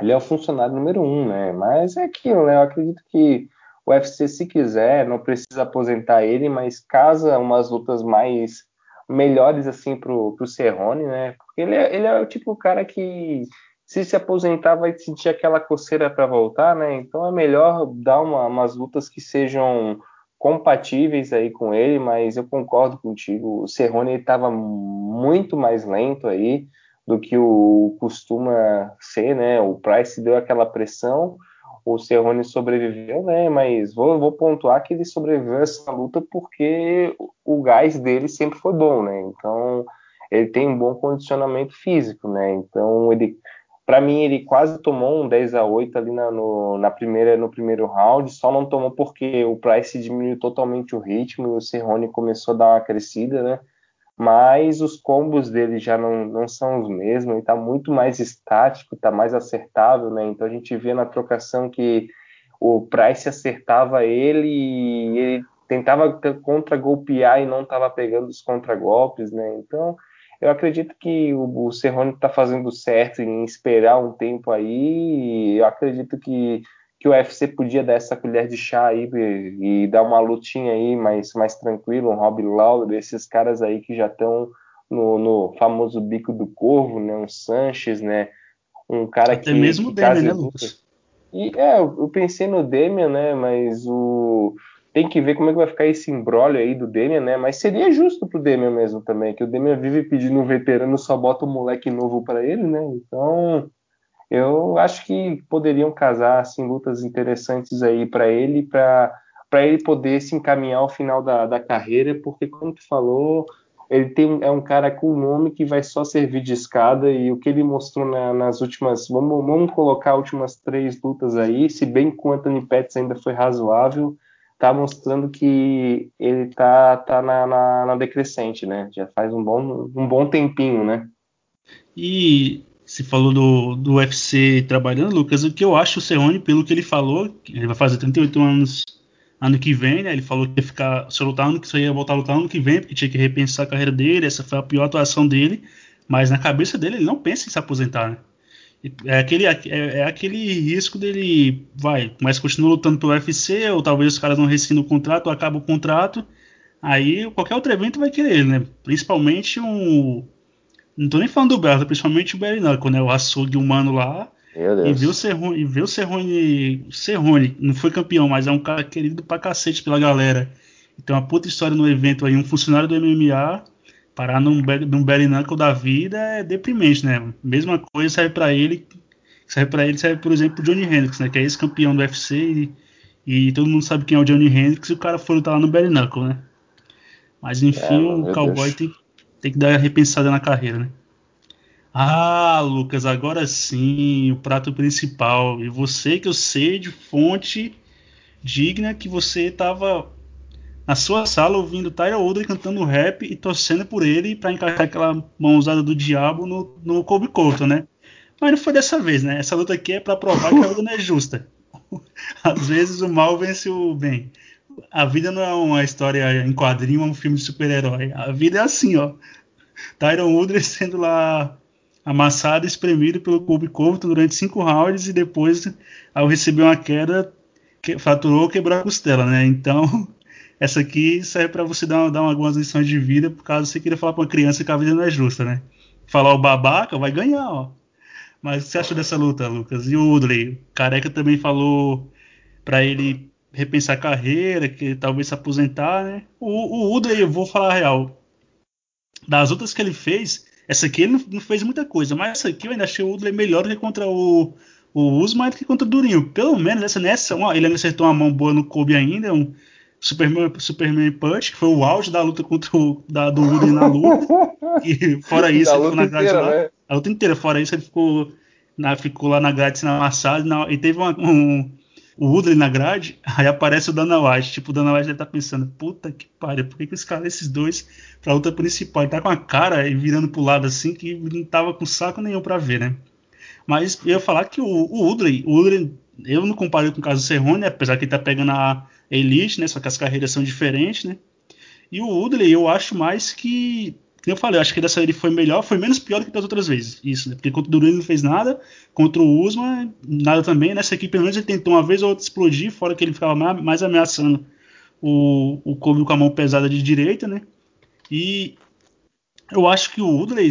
ele é o funcionário número um, né? Mas é aquilo, né? Eu acredito que o UFC, se quiser, não precisa aposentar ele, mas casa umas lutas mais melhores, assim, pro, pro Cerrone, né? Porque ele é, ele é o tipo de cara que se se aposentar vai sentir aquela coceira para voltar, né? Então é melhor dar uma, umas lutas que sejam compatíveis aí com ele, mas eu concordo contigo. O Cerrone estava muito mais lento aí do que o costuma ser, né? O Price deu aquela pressão, o Cerrone sobreviveu, né? Mas vou, vou pontuar que ele sobreviveu a essa luta porque o gás dele sempre foi bom, né? Então ele tem um bom condicionamento físico, né? Então ele para mim, ele quase tomou um 10 a 8 ali na, no, na primeira, no primeiro round, só não tomou porque o Price diminuiu totalmente o ritmo e o Cerrone começou a dar uma crescida, né? Mas os combos dele já não, não são os mesmos, ele está muito mais estático, está mais acertável, né? Então a gente vê na trocação que o Price acertava ele e ele tentava contra-golpear e não estava pegando os contra-golpes, né? Então eu acredito que o, o Serrone está fazendo certo em esperar um tempo aí. Eu acredito que, que o UFC podia dar essa colher de chá aí e, e dar uma lutinha aí mais, mais tranquilo, um Rob Lawler, esses caras aí que já estão no, no, famoso bico do corvo, né? Um Sanches, né? Um cara Até que. mesmo o Demian, né, Lucas? E, é, eu, eu pensei no Demian, né? Mas o tem que ver como é que vai ficar esse embrólio aí do Demian, né? Mas seria justo pro Demian mesmo também, que o Demian vive pedindo um veterano, só bota um moleque novo para ele, né? Então, eu acho que poderiam casar assim lutas interessantes aí para ele, para para ele poder se encaminhar ao final da, da carreira, porque como tu falou, ele tem, é um cara com nome que vai só servir de escada e o que ele mostrou na, nas últimas, vamos, vamos colocar as últimas três lutas aí, se bem que o Anthony Pettis ainda foi razoável, tá mostrando que ele tá, tá na, na, na, decrescente, né? Já faz um bom, um bom tempinho, né? E se falou do, do UFC trabalhando, Lucas, o que eu acho o Cerrone, pelo que ele falou, ele vai fazer 38 anos ano que vem, né? Ele falou que ia ficar, se lutar ano que ia voltar a lutar ano que vem, porque tinha que repensar a carreira dele, essa foi a pior atuação dele, mas na cabeça dele ele não pensa em se aposentar, né? É aquele, é, é, aquele risco dele, vai, mas continua lutando pelo UFC, ou talvez os caras não rescindam o contrato, ou acaba o contrato, aí qualquer outro evento vai querer, né? Principalmente um. Não tô nem falando do Bellator, principalmente o Berinaco, né? O açougue humano lá. E ver o Serrone, e ver o Serrone, Serrone, não foi campeão, mas é um cara querido pra cacete pela galera. tem uma puta história no evento aí, um funcionário do MMA parar num, num knuckle da vida é deprimente, né? Mesma coisa serve para ele, serve para ele, serve por exemplo pro Johnny Hendricks, né? Que é ex-campeão do UFC e, e, todo mundo sabe quem é o Johnny Hendricks e o cara foi lutar lá no knuckle, né? Mas enfim, é, o cowboy tem, tem que dar uma repensada na carreira, né? Ah, Lucas, agora sim, o prato principal. E você que eu sei de fonte digna que você estava na sua sala ouvindo Tyler Odry cantando rap e torcendo por ele para encaixar aquela mãozada do diabo no, no Kobe Couto, né? Mas não foi dessa vez, né? Essa luta aqui é para provar que a luta não é justa. Às vezes o mal vence o bem. A vida não é uma história em quadrinho, é um filme de super-herói. A vida é assim, ó. Tyron Woodley sendo lá amassado espremido pelo Kobe Covington durante cinco rounds e depois, ao receber uma queda, que, fraturou quebrou a costela, né? Então, essa aqui serve para você dar, dar algumas lições de vida, por caso você queira falar para uma criança que a vida não é justa, né? Falar o babaca, vai ganhar, ó. Mas o que você achou dessa luta, Lucas? E o Woodley? Careca também falou para ele repensar a carreira, que talvez se aposentar, né? O, o Woodley, eu vou falar a real, das lutas que ele fez, essa aqui ele não, não, fez muita coisa, mas essa aqui eu ainda achei o Woodley melhor do que contra o, o Usman do que contra o Durinho. Pelo menos essa nessa, ó, ele acertou uma mão boa no Kobe ainda, um Superman, Superman Punch, que foi o auge da luta contra o da, do Woodley na luta. e fora isso, ele ficou na grade inteira, lá. Né? A luta inteira, fora isso, ele ficou, na, ficou lá na grade sendo amassado e teve uma, um, o Woodley na grade, aí aparece o Dana White. Tipo, o Dana White deve estar tá pensando, puta que pariu, por que, que os caras, esses dois, pra luta principal, ele tá com a cara e virando pro lado assim, que não tava com saco nenhum pra ver, né? Mas eu ia falar que o, o Woodley, o Woodley, eu não comparo com o caso do Cerrone, apesar que ele tá pegando a Elite, né? Só que as carreiras são diferentes, né? E o Woodley, eu acho mais que eu falei, acho que dessa ele foi melhor, foi menos pior do que das outras vezes. Isso, né? Porque contra o Duran não fez nada, contra o Usman, nada também. Nessa aqui, pelo menos, ele tentou uma vez ou outra explodir, fora que ele ficava mais ameaçando o, o Kobe com a mão pesada de direita, né? E eu acho que o Woodley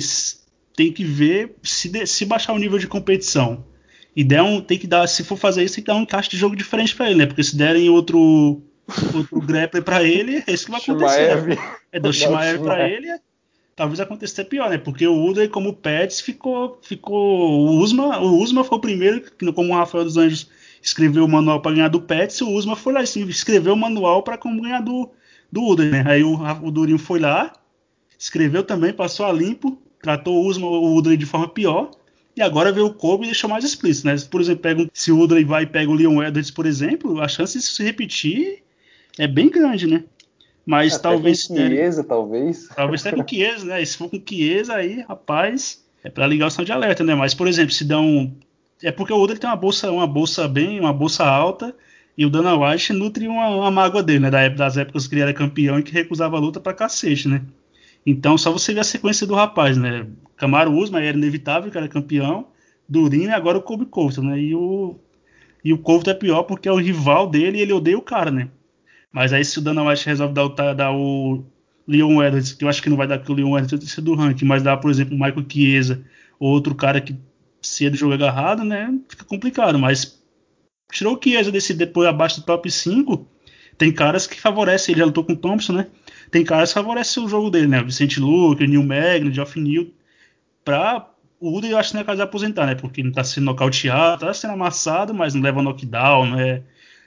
tem que ver se, de, se baixar o nível de competição. E der um, tem que dar, se for fazer isso, tem que dar um encaixe de jogo diferente para ele, né? Porque se derem outro outro grappler para ele, é isso que vai acontecer. É do Shimaev para ele, talvez aconteça pior, né? Porque o Uda, como Pets, ficou. ficou o, Usma, o Usma foi o primeiro, que, como o Rafael dos Anjos escreveu o manual para ganhar do Pets, o Usma foi lá assim, escreveu o manual para como ganhar do, do Uda, né? Aí o, o Durinho foi lá, escreveu também, passou a limpo, tratou o Usma, o Udley de forma pior. E agora veio o Kobe e deixou mais explícito, né? Por exemplo, pega, se o Udley vai e pega o Leon Edwards, por exemplo, a chance de se repetir é bem grande, né? Mas até talvez. Com Chiesa, talvez. Talvez até com Chiesa, né? E se for com Chiesa, aí, rapaz, é para ligar o sinal de alerta, né? Mas, por exemplo, se dão. É porque o Oda tem uma bolsa, uma bolsa bem, uma bolsa alta, e o Dana White nutre uma, uma mágoa dele, né? Das épocas que ele era campeão e que recusava a luta pra cacete, né? Então, só você ver a sequência do rapaz, né? Camaro Usman era inevitável, que era campeão, Durinho e agora o Kobe Covington, né? E o, e o Covington é pior porque é o rival dele e ele odeia o cara, né? Mas aí se o Dana White resolve dar o, dar o Leon Edwards, que eu acho que não vai dar porque o Leon Edwards ser do ranking, mas dá, por exemplo, o Michael Chiesa, ou outro cara que se é do jogo agarrado, né? Fica complicado. Mas tirou o Chiesa desse depois abaixo do top 5, tem caras que favorecem ele. Já lutou com o Thompson, né? Tem caras que favorecem o jogo dele, né? Vicente Luke, Neil Magno, Geoff Neal. Pra o Uda eu acho que não é caso de aposentar, né? Porque não tá sendo nocauteado, tá sendo amassado, mas não leva knockdown, né?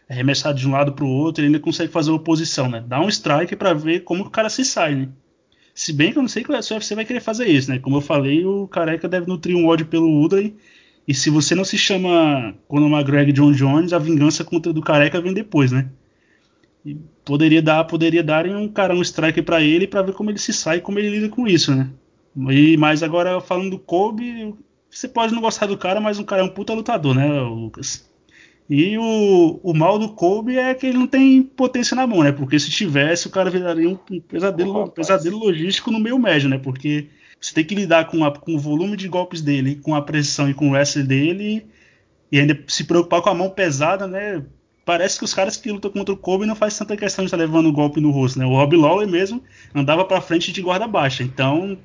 Arremessado de um lado para o outro, ele ainda consegue fazer oposição, né? Dá um strike para ver como o cara se sai, né? Se bem que eu não sei que o UFC vai querer fazer isso, né? Como eu falei, o Careca deve nutrir um ódio pelo Udley. E se você não se chama Conor McGregor John Jones, a vingança contra do Careca vem depois, né? E poderia dar, poderia dar um cara um strike para ele para ver como ele se sai, como ele lida com isso, né? E mas agora falando do Kobe, você pode não gostar do cara, mas o cara é um puta lutador, né, Lucas? E o, o mal do Kobe é que ele não tem potência na mão, né? Porque se tivesse, o cara viraria um, um pesadelo, um pesadelo logístico no meio médio, né? Porque você tem que lidar com, a, com o volume de golpes dele, com a pressão e com o wrestling dele, e ainda se preocupar com a mão pesada, né? Parece que os caras que lutam contra o Kobe não faz tanta questão de estar levando um golpe no rosto, né? O Rob Lawler mesmo andava para frente de guarda baixa, então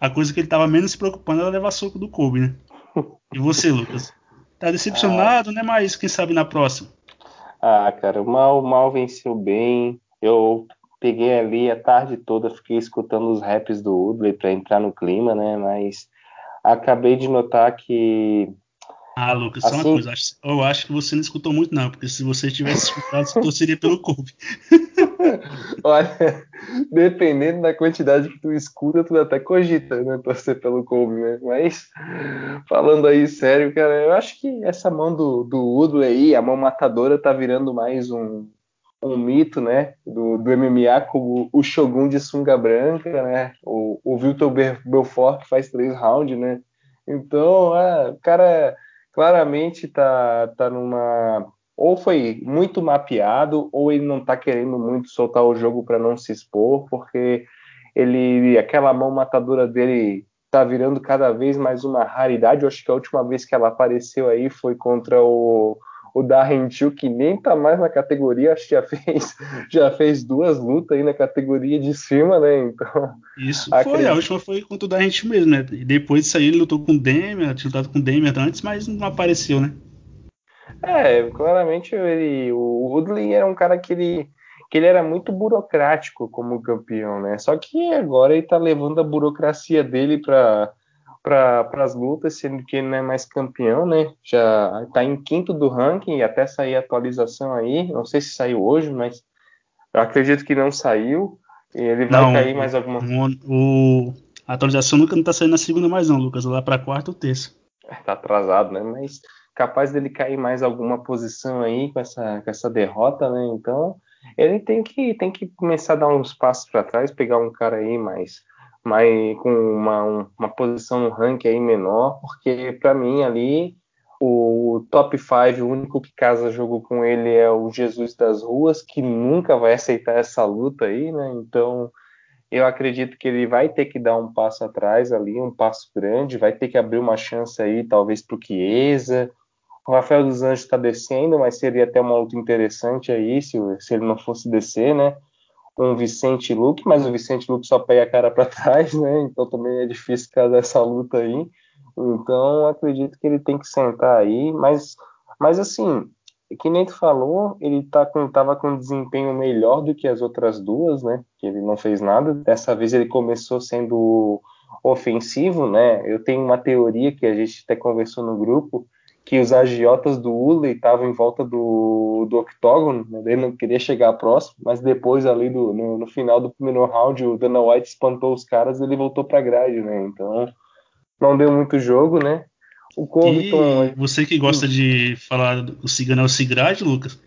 a coisa que ele estava menos se preocupando era levar soco do Kobe, né? E você, Lucas? Tá decepcionado, ah. né? Mas quem sabe na próxima. Ah, cara, mal, mal venceu bem. Eu peguei ali a tarde toda, fiquei escutando os raps do Woodley para entrar no clima, né? Mas acabei de notar que ah, Lucas, só assim... uma coisa. Eu acho que você não escutou muito, não, porque se você tivesse escutado, você torceria pelo Kobe. Olha, dependendo da quantidade que tu escuta, tu até cogita, né? Torcer pelo Kobe, né? Mas, falando aí sério, cara, eu acho que essa mão do, do Woodley aí, a mão matadora, tá virando mais um, um mito, né? Do, do MMA como o Shogun de sunga branca, né? O, o Vitor Belfort que faz três rounds, né? Então, é, o cara claramente tá, tá numa. Ou foi muito mapeado, ou ele não tá querendo muito soltar o jogo para não se expor, porque ele aquela mão matadora dele tá virando cada vez mais uma raridade. Eu acho que a última vez que ela apareceu aí foi contra o, o Darren Till, que nem tá mais na categoria, acho que já fez, já fez duas lutas aí na categoria de cima, né? Então. Isso acredito... foi, a última foi contra o Darren Till mesmo, né? E depois disso aí ele lutou com o Demian, tinha lutado com o Demian antes, mas não apareceu, né? É, claramente ele, o Woodley era um cara que ele, que ele era muito burocrático como campeão, né? Só que agora ele tá levando a burocracia dele para para as lutas, sendo que ele não é mais campeão, né? Já está em quinto do ranking e até sair a atualização aí. Não sei se saiu hoje, mas eu acredito que não saiu. E ele vai não, cair mais alguma. O, a atualização nunca não está saindo na segunda mais não, Lucas. Lá para quarta ou terça. Está atrasado, né? Mas capaz dele cair mais alguma posição aí com essa, com essa derrota, né? Então ele tem que tem que começar a dar uns passos para trás, pegar um cara aí mais mas com uma, uma posição no ranking aí menor, porque para mim ali o top 5, o único que casa jogo com ele é o Jesus das Ruas, que nunca vai aceitar essa luta aí, né? Então eu acredito que ele vai ter que dar um passo atrás ali, um passo grande, vai ter que abrir uma chance aí, talvez para o Chiesa. O Rafael dos Anjos está descendo, mas seria até uma luta interessante aí se, se ele não fosse descer, né? Um Vicente Luke, mas o Vicente Luke só pega a cara para trás, né? Então também é difícil casar essa luta aí. Então acredito que ele tem que sentar aí, mas, mas assim, que nem tu falou, ele tá com, tava com desempenho melhor do que as outras duas, né? Que ele não fez nada. Dessa vez ele começou sendo ofensivo, né? Eu tenho uma teoria que a gente até conversou no grupo, que os agiotas do Uli estavam em volta do, do octógono, né? ele não queria chegar próximo, mas depois ali do, no, no, final do primeiro round o Dana White espantou os caras e ele voltou para grade, né? Então não deu muito jogo, né? O Covington... E você que gosta de falar o cigano é o Sigrade, Lucas,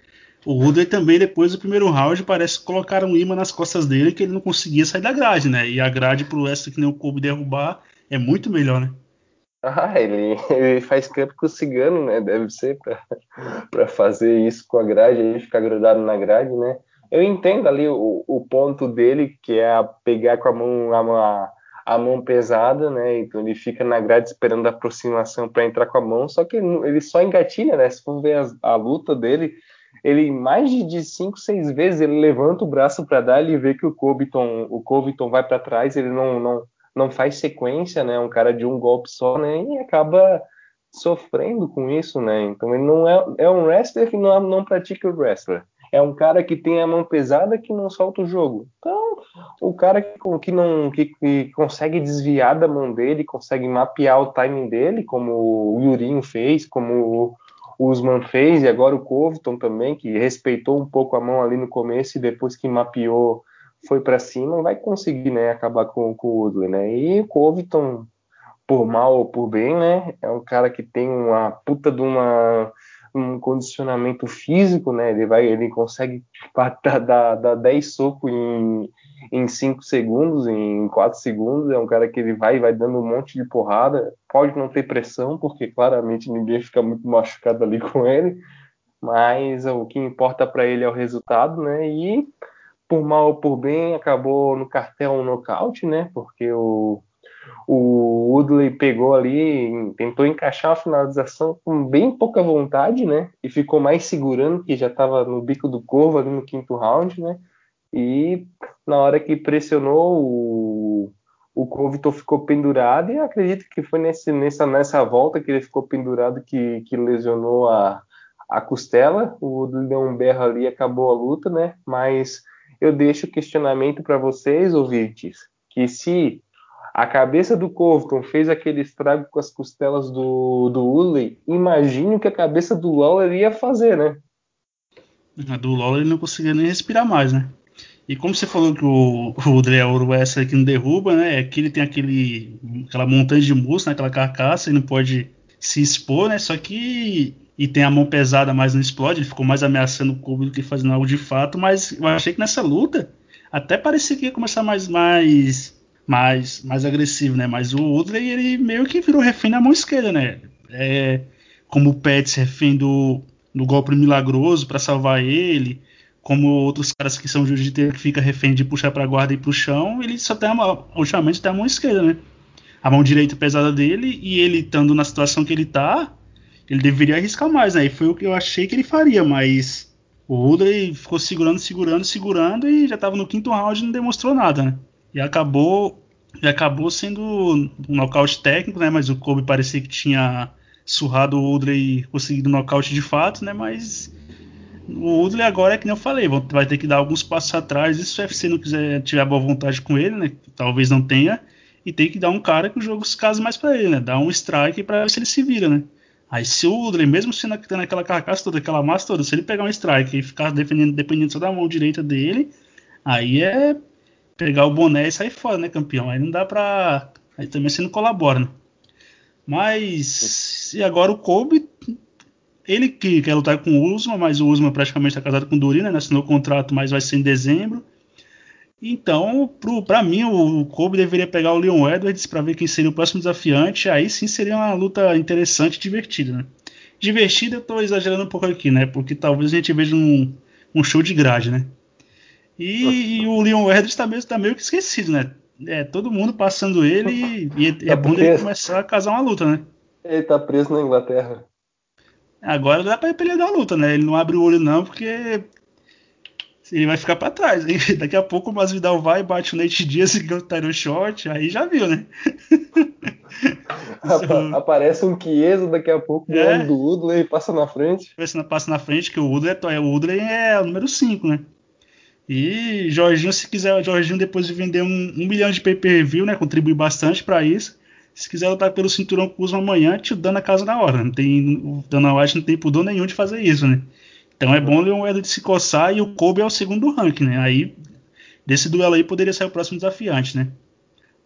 o Woodley também, depois do primeiro round, parece que colocaram um imã nas costas dele que ele não conseguia sair da grade, né? E a grade pro extra que nem o Kobe derrubar é muito melhor, né? Ah, ele, ele faz campo com o cigano, né? Deve ser para fazer isso com a grade, aí ficar grudado na grade, né? Eu entendo ali o, o ponto dele, que é pegar com a mão a, a, mão pesada, né? Então ele fica na grade esperando a aproximação para entrar com a mão, só que ele, ele só engatilha, né? Se for ver a, a luta dele, ele mais de 5, 6 vezes ele levanta o braço para dar, ele vê que o Covington, o Covington vai para trás, ele não, não não faz sequência, né? Um cara de um golpe só, né? E acaba sofrendo com isso, né? Então ele não é, é um wrestler que não, não pratica o wrestler. É um cara que tem a mão pesada que não solta o jogo. Então, o cara que, que não que, que consegue desviar da mão dele, consegue mapear o timing dele, como o Yurinho fez, como o Usman fez, e agora o Covington também, que respeitou um pouco a mão ali no começo e depois que mapeou foi para cima, vai conseguir, né, acabar com, com o Woodley, né? E o Covington, por mal ou por bem, né, é um cara que tem uma puta de uma um condicionamento físico, né? Ele vai, ele consegue dar, dar, dar 10 socos em, em 5 segundos, em 4 segundos. É um cara que ele vai vai dando um monte de porrada. Pode não ter pressão, porque claramente ninguém fica muito machucado ali com ele. Mas o que importa para ele é o resultado, né? E por mal ou por bem, acabou no cartel um nocaute, né? Porque o, o Woodley pegou ali, tentou encaixar a finalização com bem pouca vontade, né? E ficou mais segurando, que já estava no bico do corvo ali no quinto round, né? E na hora que pressionou, o, o Covington ficou pendurado, e acredito que foi nesse, nessa, nessa volta que ele ficou pendurado que, que lesionou a, a costela. O Woodley deu um berro ali acabou a luta, né? Mas eu deixo o questionamento para vocês, ouvintes, que se a cabeça do Covington fez aquele estrago com as costelas do, do Ulley, imagine o que a cabeça do Lawler ia fazer, né? A do Lawler não conseguia nem respirar mais, né? E como você falou que o, o Dreauro é essa que não derruba, né? É que ele tem aquele, aquela montanha de músculo, né? aquela carcaça, e não pode se expor, né? Só que. E tem a mão pesada, mas não explode, ele ficou mais ameaçando o Kobe do que fazendo algo de fato. Mas eu achei que nessa luta até parecia que ia começar mais, mais mais, mais agressivo, né? Mas o Woodley, ele meio que virou refém na mão esquerda, né? É, como o Pets refém do, do golpe milagroso para salvar ele, como outros caras que são jiu-jitsu que fica refém de puxar para guarda e pro chão, ele só tem a mão, ultimamente tem a mão esquerda, né? A mão direita pesada dele e ele estando na situação que ele tá, ele deveria arriscar mais, né? E foi o que eu achei que ele faria, mas o Woodley ficou segurando, segurando, segurando e já tava no quinto round e não demonstrou nada, né? E acabou, e acabou sendo um nocaute técnico, né? Mas o Kobe parecia que tinha surrado o Woodley conseguido um nocaute de fato, né? Mas o Woodley agora é que nem eu falei, vai ter que dar alguns passos atrás. E se o UFC não quiser tiver boa vontade com ele, né? Talvez não tenha. E tem que dar um cara que o jogo se case mais para ele, né? Dar um strike para ver se ele se vira, né? Aí se o Woodley, mesmo sendo tendo aquela carcaça toda, aquela massa toda, se ele pegar um strike e ficar defendendo, dependendo só da mão direita dele, aí é pegar o boné e sair fora, né, campeão? Aí não dá pra. Aí também você não colabora, né? Mas. E agora o Kobe. Ele que quer lutar com o Usman, mas o Usman praticamente está casado com o Durin, né? Assinou o contrato, mas vai ser em dezembro. Então, para mim, o Kobe deveria pegar o Leon Edwards para ver quem seria o próximo desafiante. Aí sim seria uma luta interessante e divertida, né? Divertida eu tô exagerando um pouco aqui, né? Porque talvez a gente veja um, um show de grade, né? E, e o Leon Edwards tá meio, tá meio que esquecido, né? É, todo mundo passando ele e, e é bom ele começar a casar uma luta, né? Ele tá preso na Inglaterra. Agora dá pra ele dar a luta, né? Ele não abre o olho não, porque ele vai ficar para trás. Hein? Daqui a pouco o Masvidal vai, bate o Nate Diaz e ganha o title shot, aí já viu, né? Aparece um Chiesa daqui a pouco, é. do Woodley passa na frente. Passa na frente, que o Woodley é, o Woodley é o número 5, né? E Jorginho, se quiser, Jorginho depois de vender um, um milhão de pay-per-view, né, contribui bastante para isso. Se quiser lutar pelo cinturão com uso amanhã, te dando a casa na hora. Não tem, o Dana White não tem pudor nenhum de fazer isso, né? Então é bom o Edwards se coçar e o Kobe é o segundo ranking, né? Aí desse duelo aí poderia sair o próximo desafiante, né?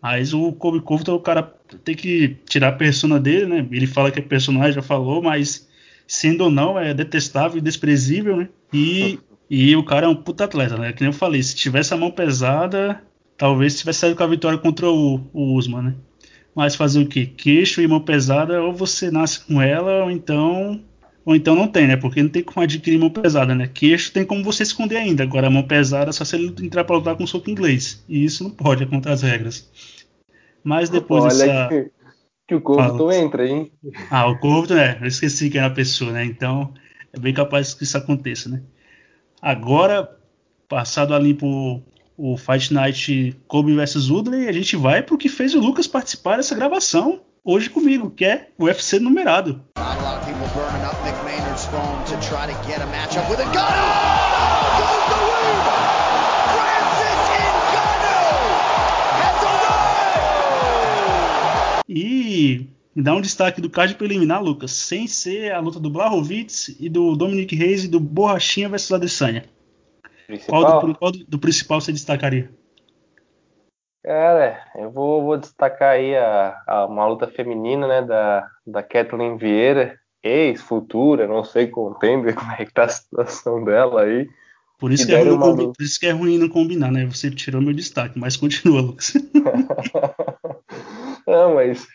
Mas o Kobe Covington, o cara tem que tirar a persona dele, né? Ele fala que é personagem, já falou, mas sendo ou não, é detestável e desprezível, né? E e o cara é um puta atleta, né? Que nem eu falei, se tivesse a mão pesada, talvez tivesse saído com a vitória contra o, o Usman, né? Mas fazer o quê? Queixo e mão pesada, ou você nasce com ela, ou então. Ou então não tem, né? Porque não tem como adquirir mão pesada, né? Queixo tem como você esconder ainda. Agora, a mão pesada é só se ele entrar pra lutar com um soco inglês. E isso não pode, é contra as regras. Mas depois Olha dessa. Que, que o Corvo entra, hein? Ah, o Corvo, né? Eu esqueci que era a pessoa, né? Então é bem capaz que isso aconteça, né? Agora, passado a limpo o Fight Night Kobe vs Woodley, a gente vai pro que fez o Lucas participar dessa gravação hoje comigo, que é o UFC numerado. E me dá um destaque do card preliminar, Lucas, sem ser a luta do Blachowicz e do Dominic Reis e do Borrachinha versus Adesanya. Qual, do, qual do, do, principal você destacaria? Cara, eu vou, vou destacar aí a, a, uma luta feminina, né, da, da Kathleen Vieira, ex-futura, não sei contender como é que tá a situação dela aí. Por isso, que, que é ruim, por isso que é ruim não combinar, né? Você tirou meu destaque, mas continua, Lucas. não, mas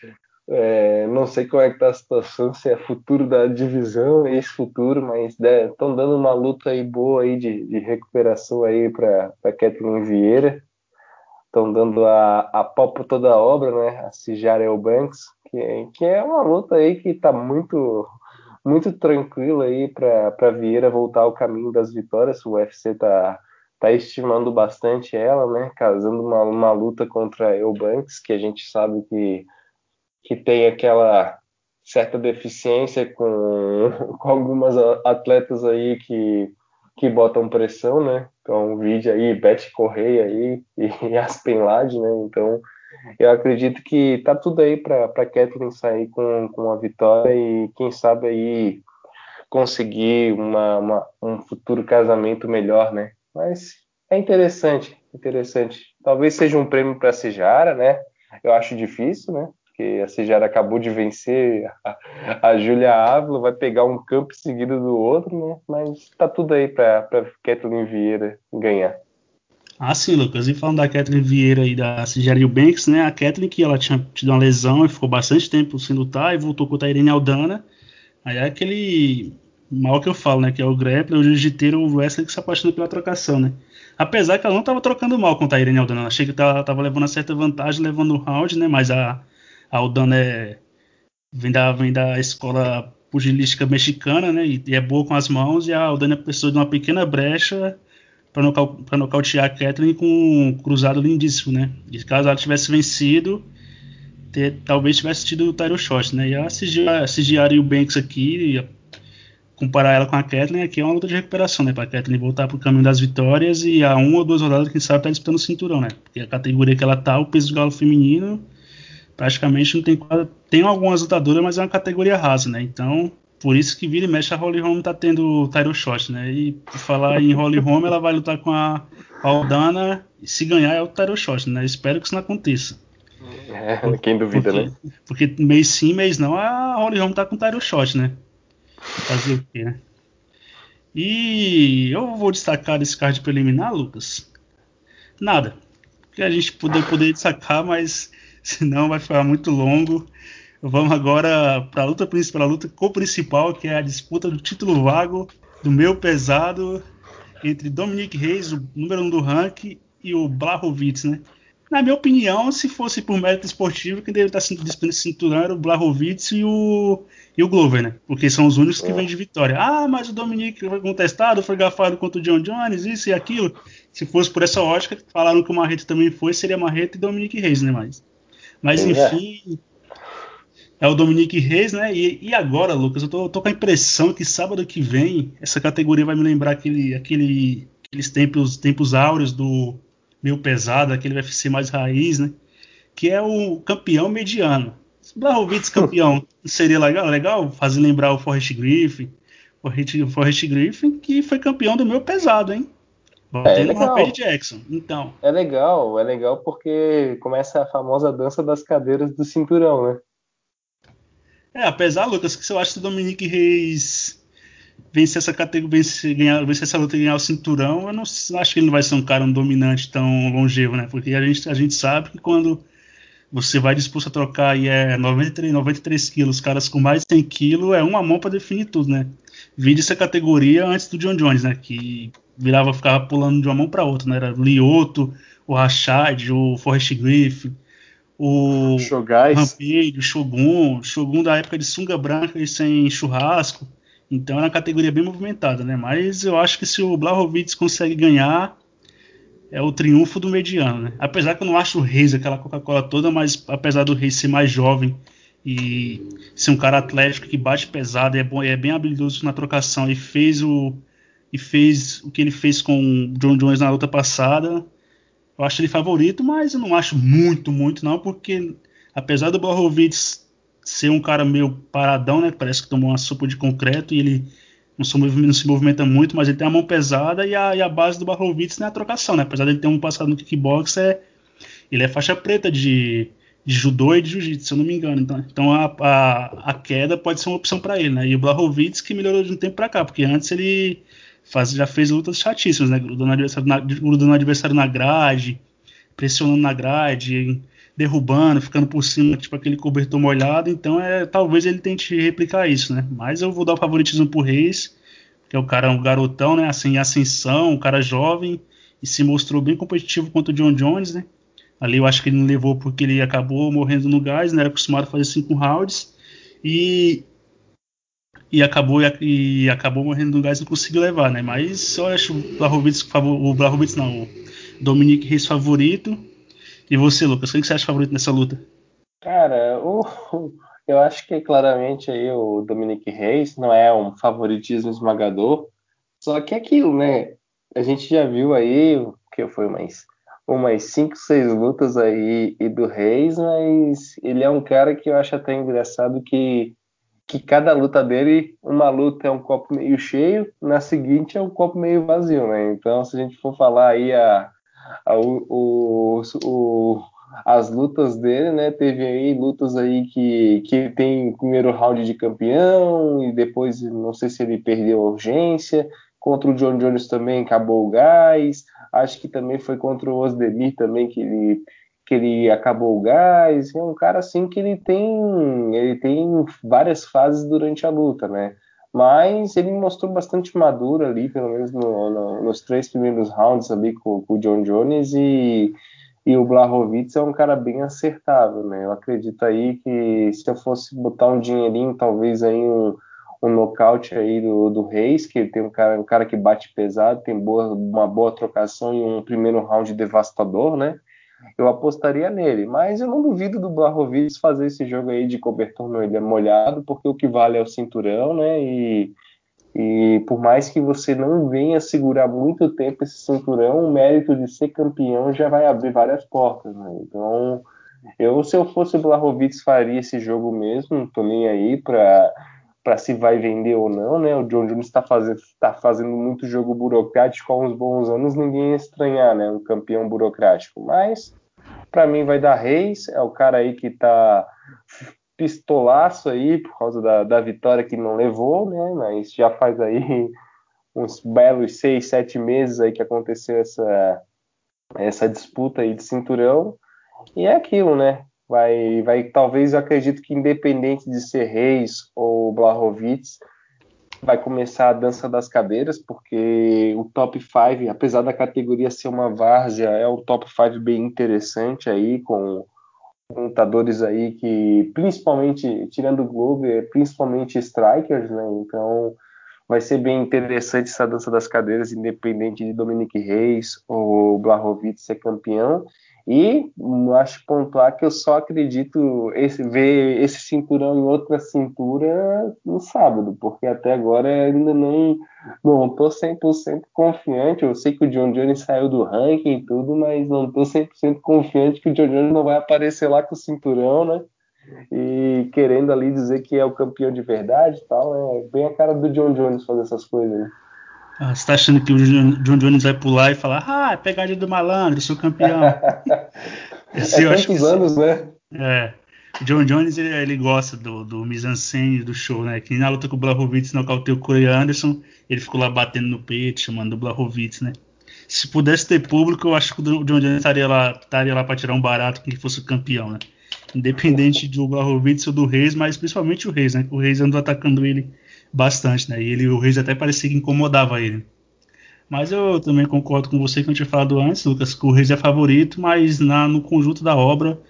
é, não sei como é que tá a situação, se é futuro da divisão, ex-futuro, mas estão né, dando uma luta aí boa aí de, de recuperação aí para Kathleen Vieira. Estão dando a, a pau por toda a obra, né? A Cijarel Banks, que, que é uma luta aí que está muito muito tranquila aí para Vieira voltar ao caminho das vitórias. O UFC tá tá estimando bastante ela, né? Casando uma, uma luta contra Eubanks, que a gente sabe que que tem aquela certa deficiência com, com algumas atletas aí que, que botam pressão, né? Então, vídeo aí, Beth Correia aí e Aspen Lade, né? Então, eu acredito que tá tudo aí para Kathleen sair com, com a vitória e quem sabe aí conseguir uma, uma, um futuro casamento melhor, né? Mas é interessante, interessante. Talvez seja um prêmio para a Sejara, né? Eu acho difícil, né? Porque a Sejara acabou de vencer a, a Júlia Ávila, vai pegar um campo seguido do outro, né? Mas tá tudo aí para Kathleen Vieira ganhar. Ah, sim, Lucas. E falando da Kathleen Vieira e da Cigerio Banks, né? A Kathleen que ela tinha tido uma lesão e ficou bastante tempo sem lutar e voltou contra a Irene Aldana. Aí é aquele mal que eu falo, né? Que é o grappler, o jiu-jiteiro, o wrestler que se apaixona pela trocação, né? Apesar que ela não estava trocando mal contra a Irene Aldana. Achei que ela estava levando uma certa vantagem, levando o round, né? Mas a, a Aldana é, vem, da, vem da escola pugilística mexicana, né? E, e, é boa com as mãos. E a Aldana precisou de uma pequena brecha para nocau nocautear a Kathleen com um cruzado lindíssimo, né? E caso ela tivesse vencido, ter, talvez tivesse tido o title shot, né? E a CGR e o Banks aqui, comparar ela com a Kathleen, aqui é uma luta de recuperação, né? Para a Kathleen voltar para o caminho das vitórias e a uma ou duas rodadas, quem sabe, tá disputando o cinturão, né? Porque a categoria que ela tá, o peso do galo feminino, praticamente não tem. Tem algumas lutadoras, mas é uma categoria rasa, né? Então, por isso que vira e mexe a Holly Holm tá tendo title shot, né? E por falar em Holly Holm, ela vai lutar com a Aldana e se ganhar é o title shot, né? Espero que isso não aconteça. É, quem duvida, porque, né? Porque mês sim, mês não, a Holly Holm tá com title shot, né? Fazer o quê, né? E eu vou destacar desse card preliminar, Lucas. Nada. Que a gente poder, poder destacar, mas senão vai ficar muito longo. Vamos agora para a luta principal, a luta co-principal, que é a disputa do título vago do meu pesado entre Dominic Reis, o número 1 um do ranking, e o Blachowicz, né? Na minha opinião, se fosse por mérito esportivo, quem deve estar disputando cinturão era o Blachowicz e o, e o Glover, né? Porque são os únicos que vêm de vitória. Ah, mas o Dominic foi contestado, foi gafado contra o John Jones, isso e aquilo. Se fosse por essa ótica, falaram que o Marreta também foi, seria Marreta e Dominic Reis, né? Mas, mas é. enfim, é o Dominique Reis, né? E, e agora, Lucas, eu tô, tô, com a impressão que sábado que vem essa categoria vai me lembrar aquele, aquele, aqueles tempos, tempos áureos do meio pesado, aquele UFC mais raiz, né? Que é o campeão mediano. Blachowicz campeão seria legal, legal fazer lembrar o Forrest Griffin, Forrest, Forrest Griffin, que foi campeão do meu pesado, hein? Batendo é uma Perry Jackson. Então. É legal, é legal porque começa a famosa dança das cadeiras do cinturão, né? É, apesar, Lucas, que eu acho que o Dominique Reis vencer essa categoria, vencer, ganhar, essa luta e ganhar o cinturão, eu não acho que ele não vai ser um cara um dominante tão longevo, né? Porque a gente, a gente sabe que quando você vai disposto a trocar e é 93, 93 quilos, caras com mais de 100 quilos, é uma mão para definir tudo, né? Vide essa categoria antes do John Jones, né? Que virava, ficava pulando de uma mão para outra, né? Era Lioto, o Rashad, o Forrest Griffin, o. Rampage, o Shogun, Shogun da época de sunga branca e sem churrasco. Então é uma categoria bem movimentada, né? Mas eu acho que se o Blachowicz consegue ganhar, é o triunfo do mediano, né? Apesar que eu não acho o Reis aquela Coca-Cola toda, mas apesar do Reis ser mais jovem e ser um cara atlético que bate pesado, é, bom, é bem habilidoso na trocação e fez o e fez o que ele fez com o John Jones na luta passada, eu acho ele favorito, mas eu não acho muito, muito não, porque apesar do Blachowicz ser um cara meio paradão, né? Parece que tomou uma sopa de concreto e ele não se, não se movimenta muito, mas ele tem a mão pesada e a, e a base do Blachowicz é a trocação, né? Apesar dele ter um passado no kickbox, é, ele é faixa preta de, de judô e de jiu-jitsu, se eu não me engano. Então, então a, a, a, queda pode ser uma opção para ele, né? E o Blachowicz que melhorou de um tempo para cá, porque antes ele faz, já fez lutas chatíssimas, né? Grudando adversário na, adversário na grade, pressionando na grade, derrubando, ficando por cima, tipo aquele cobertor molhado. Então, é, talvez ele tente replicar isso, né? Mas eu vou dar o favoritismo pro Reis, que é o cara, um garotão, né? Assim, ascensão, um cara jovem, e se mostrou bem competitivo contra o John Jones, né? Ali eu acho que ele não levou porque ele acabou morrendo no gás, né? Era acostumado a fazer cinco rounds. E e acabou e, acabou morrendo no gás e não conseguiu levar, né? Mas eu acho o Blachowicz, o não, o Dominique Reis favorito. E você, Lucas, quem que você acha favorito nessa luta? Cara, o, eu acho que claramente aí o Dominique Reis não é um favoritismo esmagador, só que é aquilo, né? a gente já viu aí, que foi mais umas 5, 6 lutas aí e do Reis, mas ele é um cara que eu acho até engraçado que, que cada luta dele, uma luta é um copo meio cheio, na seguinte é um copo meio vazio, né? Então, se a gente for falar aí a, a o, o, as lutas dele, né? Teve aí lutas aí que, que tem primeiro round de campeão e depois não sei se ele perdeu a urgência. Contra o John Jones também acabou o gás. Acho que também foi contra o Osdemir também que ele que ele acabou o gás. É um cara assim que ele tem ele tem várias fases durante a luta, né? Mas ele mostrou bastante maduro ali, pelo menos no, no, nos três primeiros rounds ali com, com o John Jones e e o Blahovic é um cara bem acertável, né? Eu acredito aí que se eu fosse botar um dinheirinho, talvez aí um, um nocaute aí do, do Reis, que tem um cara, um cara que bate pesado, tem boa, uma boa trocação e um primeiro round devastador, né? Eu apostaria nele, mas eu não duvido do Blahovic fazer esse jogo aí de cobertor molhado, porque o que vale é o cinturão, né? E, e por mais que você não venha segurar muito tempo esse cinturão, o mérito de ser campeão já vai abrir várias portas, né? Então, eu, se eu fosse o Blahovic, faria esse jogo mesmo, não tô nem aí para para se vai vender ou não, né? O John Jones está fazendo, tá fazendo muito jogo burocrático há uns bons anos, ninguém ia estranhar, né? Um campeão burocrático. Mas, para mim, vai dar Reis, é o cara aí que tá pistolaço aí por causa da, da vitória que não levou, né? Mas já faz aí uns belos seis, sete meses aí que aconteceu essa, essa disputa aí de cinturão. E é aquilo, né? Vai, vai talvez eu acredito que independente de ser Reis ou Blahovitz, vai começar a dança das cadeiras, porque o top 5, apesar da categoria ser uma várzea, é um top 5 bem interessante aí, com lutadores aí que, principalmente, tirando o Globo, é principalmente strikers, né? Então vai ser bem interessante essa dança das cadeiras, independente de Dominique Reis ou Blahovitz ser campeão. E acho pontuar que eu só acredito esse, ver esse cinturão em outra cintura no sábado, porque até agora ainda não não estou 100% confiante. Eu sei que o John Jones saiu do ranking e tudo, mas não estou 100% confiante que o John Jones não vai aparecer lá com o cinturão, né? E querendo ali dizer que é o campeão de verdade e tal. É bem a cara do John Jones fazer essas coisas. Né? Ah, você tá achando que o John Jones vai pular e falar, ah, é pegadinha do malandro, sou campeão. Esse, é tantos anos, né? É. O John Jones, ele, ele gosta do, do mise-en-scène do show, né? Que na luta com o Blachowicz nocauteou o Corey Anderson, ele ficou lá batendo no peito, chamando o Blachowicz, né? Se pudesse ter público, eu acho que o John Jones estaria lá, estaria lá para tirar um barato que ele fosse o campeão, né? Independente do Blachowicz ou do Reis, mas principalmente o Reis, né? O Reis andou atacando ele bastante, né? E ele, o Reis até parecia que incomodava ele. Mas eu também concordo com você que eu tinha falado antes, Lucas, que o Reis é favorito, mas na, no conjunto da obra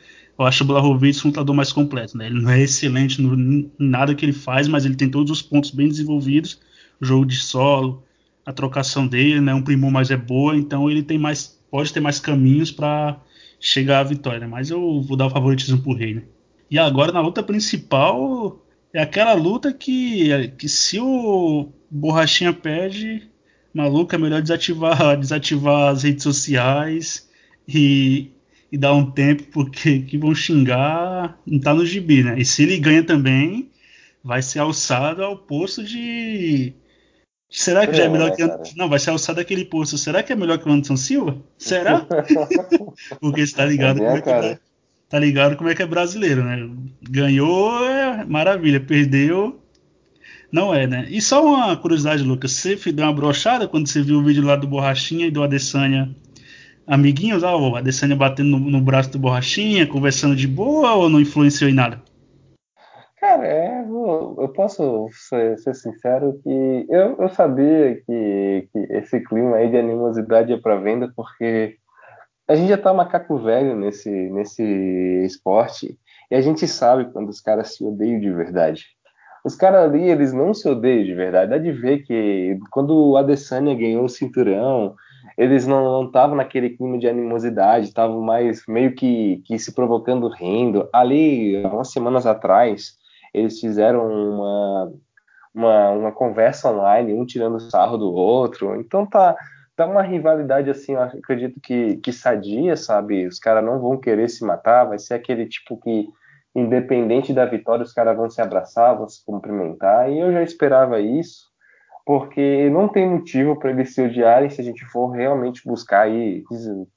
eu acho o Blahovic um lutador mais completo. Né? Ele não é excelente no, em nada que ele faz, mas ele tem todos os pontos bem desenvolvidos. O jogo de solo, a trocação dele, né? um primor mais é boa, então ele tem mais, pode ter mais caminhos para chegar à vitória. Né? Mas eu vou dar o favoritismo pro Rei. Né? E agora na luta principal, é aquela luta que, que se o Borrachinha perde, maluco, é melhor desativar, desativar as redes sociais e, e dar um tempo, porque que vão xingar, não tá no gibi, né? E se ele ganha também, vai ser alçado ao posto de. Será que é, já é melhor né, que. Não, vai ser alçado aquele posto. Será que é melhor que o Anderson Silva? Será? porque está ligado é, como é que tá ligado como é que é brasileiro, né? Ganhou é maravilha, perdeu não é, né? E só uma curiosidade, Lucas, você deu uma brochada quando você viu o vídeo lá do Borrachinha e do Adesanya amiguinhos, ah, o Adesanya batendo no, no, braço do Borrachinha, conversando de boa ou não influenciou em nada? Cara, é, eu posso ser, ser sincero que eu, eu sabia que, que, esse clima aí de animosidade é para venda porque a gente já tá macaco velho nesse, nesse esporte e a gente sabe quando os caras se odeiam de verdade. Os caras ali, eles não se odeiam de verdade. Dá de ver que quando o Adesanya ganhou o cinturão, eles não estavam naquele clima de animosidade, estavam mais meio que, que se provocando rindo. Ali, umas semanas atrás, eles fizeram uma, uma, uma conversa online, um tirando sarro do outro. Então tá, tá uma rivalidade assim, eu acredito que, que sadia, sabe? Os caras não vão querer se matar, vai ser aquele tipo que, independente da vitória, os caras vão se abraçar, vão se cumprimentar, e eu já esperava isso, porque não tem motivo para eles se odiarem se a gente for realmente buscar aí.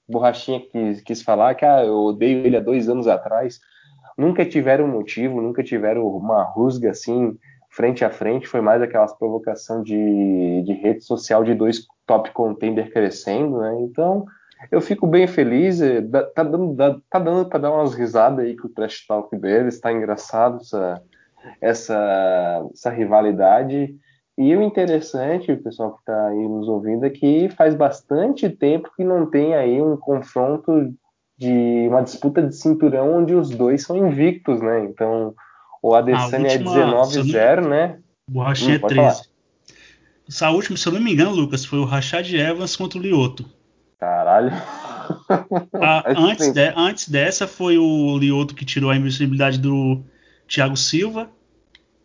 Borrachinha quis, quis falar que ah, eu odeio ele há dois anos atrás. Nunca tiveram motivo, nunca tiveram uma rusga assim frente a frente, foi mais aquelas provocação de, de rede social de dois top contender crescendo, né? Então, eu fico bem feliz, é, tá dando, tá dando para dar umas risadas aí com o trash talk deles, tá engraçado essa, essa, essa rivalidade. E o interessante, o pessoal que está aí nos ouvindo, é que faz bastante tempo que não tem aí um confronto de uma disputa de cinturão onde os dois são invictos, né? Então, o Adesanya é 19-0, né? O Rachinha hum, é 13. Falar. Essa última, se eu não me engano, Lucas, foi o Rashad Evans contra o Lioto. Caralho. Ah, antes, de, antes dessa foi o Lioto que tirou a invencibilidade do Thiago Silva.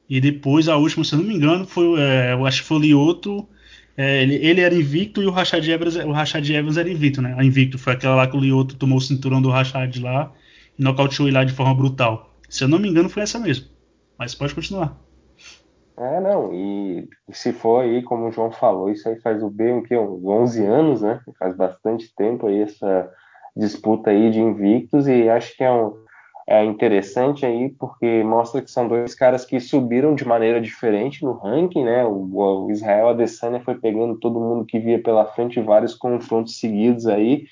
E depois a última, se eu não me engano, foi, é, eu acho que foi o Lioto. É, ele, ele, era invicto e o Rashad Evans, o Rashad Evans era invicto, né? A invicto foi aquela lá que o Lioto tomou o cinturão do Rashad lá e nocauteou ele lá de forma brutal. Se eu não me engano, foi essa mesmo. Mas pode continuar. É, não, e se for aí, como o João falou, isso aí faz o bem, o quê? Uns 11 anos, né? Faz bastante tempo aí essa disputa aí de invictos e acho que é, um, é interessante aí porque mostra que são dois caras que subiram de maneira diferente no ranking, né? O, o Israel Adesanya foi pegando todo mundo que via pela frente vários confrontos seguidos aí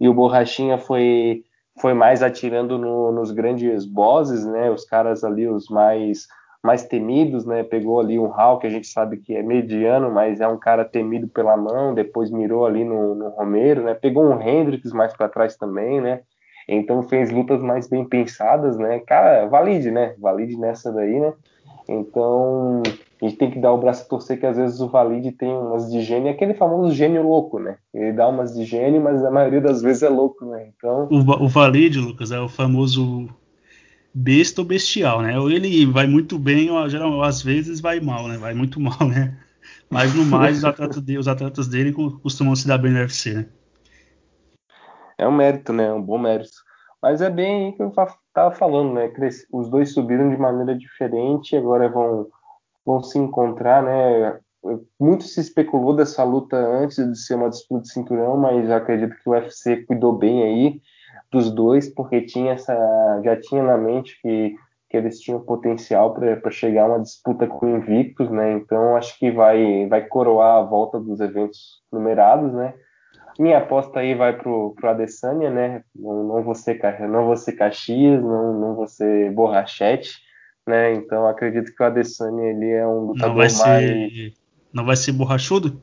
e o Borrachinha foi foi mais atirando no, nos grandes bosses, né? Os caras ali, os mais mais temidos, né? Pegou ali um Hal, que a gente sabe que é mediano, mas é um cara temido pela mão, depois mirou ali no, no Romero, né? Pegou um Hendrix mais para trás também, né? Então fez lutas mais bem pensadas, né? Cara, valide, né? Valide nessa daí, né? Então, a gente tem que dar o braço a torcer que às vezes o Valide tem umas de gênio, aquele famoso gênio louco, né? Ele dá umas de gênio, mas a maioria das vezes é louco, né? Então... O, o Valide, Lucas, é o famoso besta ou bestial, né? Ou ele vai muito bem, ou geral, às vezes vai mal, né? Vai muito mal, né? Mas no mais, os atletas, dele, os atletas dele costumam se dar bem no UFC, né? É um mérito, né? É um bom mérito. Mas é bem aí que eu estava falando, né? Os dois subiram de maneira diferente, agora vão, vão se encontrar, né? Muito se especulou dessa luta antes de ser uma disputa de cinturão, mas acredito que o UFC cuidou bem aí dos dois, porque tinha essa, já tinha na mente que, que eles tinham potencial para chegar a uma disputa com invictos, né? Então acho que vai, vai coroar a volta dos eventos numerados, né? Minha aposta aí vai pro, pro Adesanya, né? Não, não, vou ser, não vou ser Caxias, não, não vou ser Borrachete, né? Então acredito que o Adesanya ele é um lutador não vai mais. Ser, não vai ser borrachudo?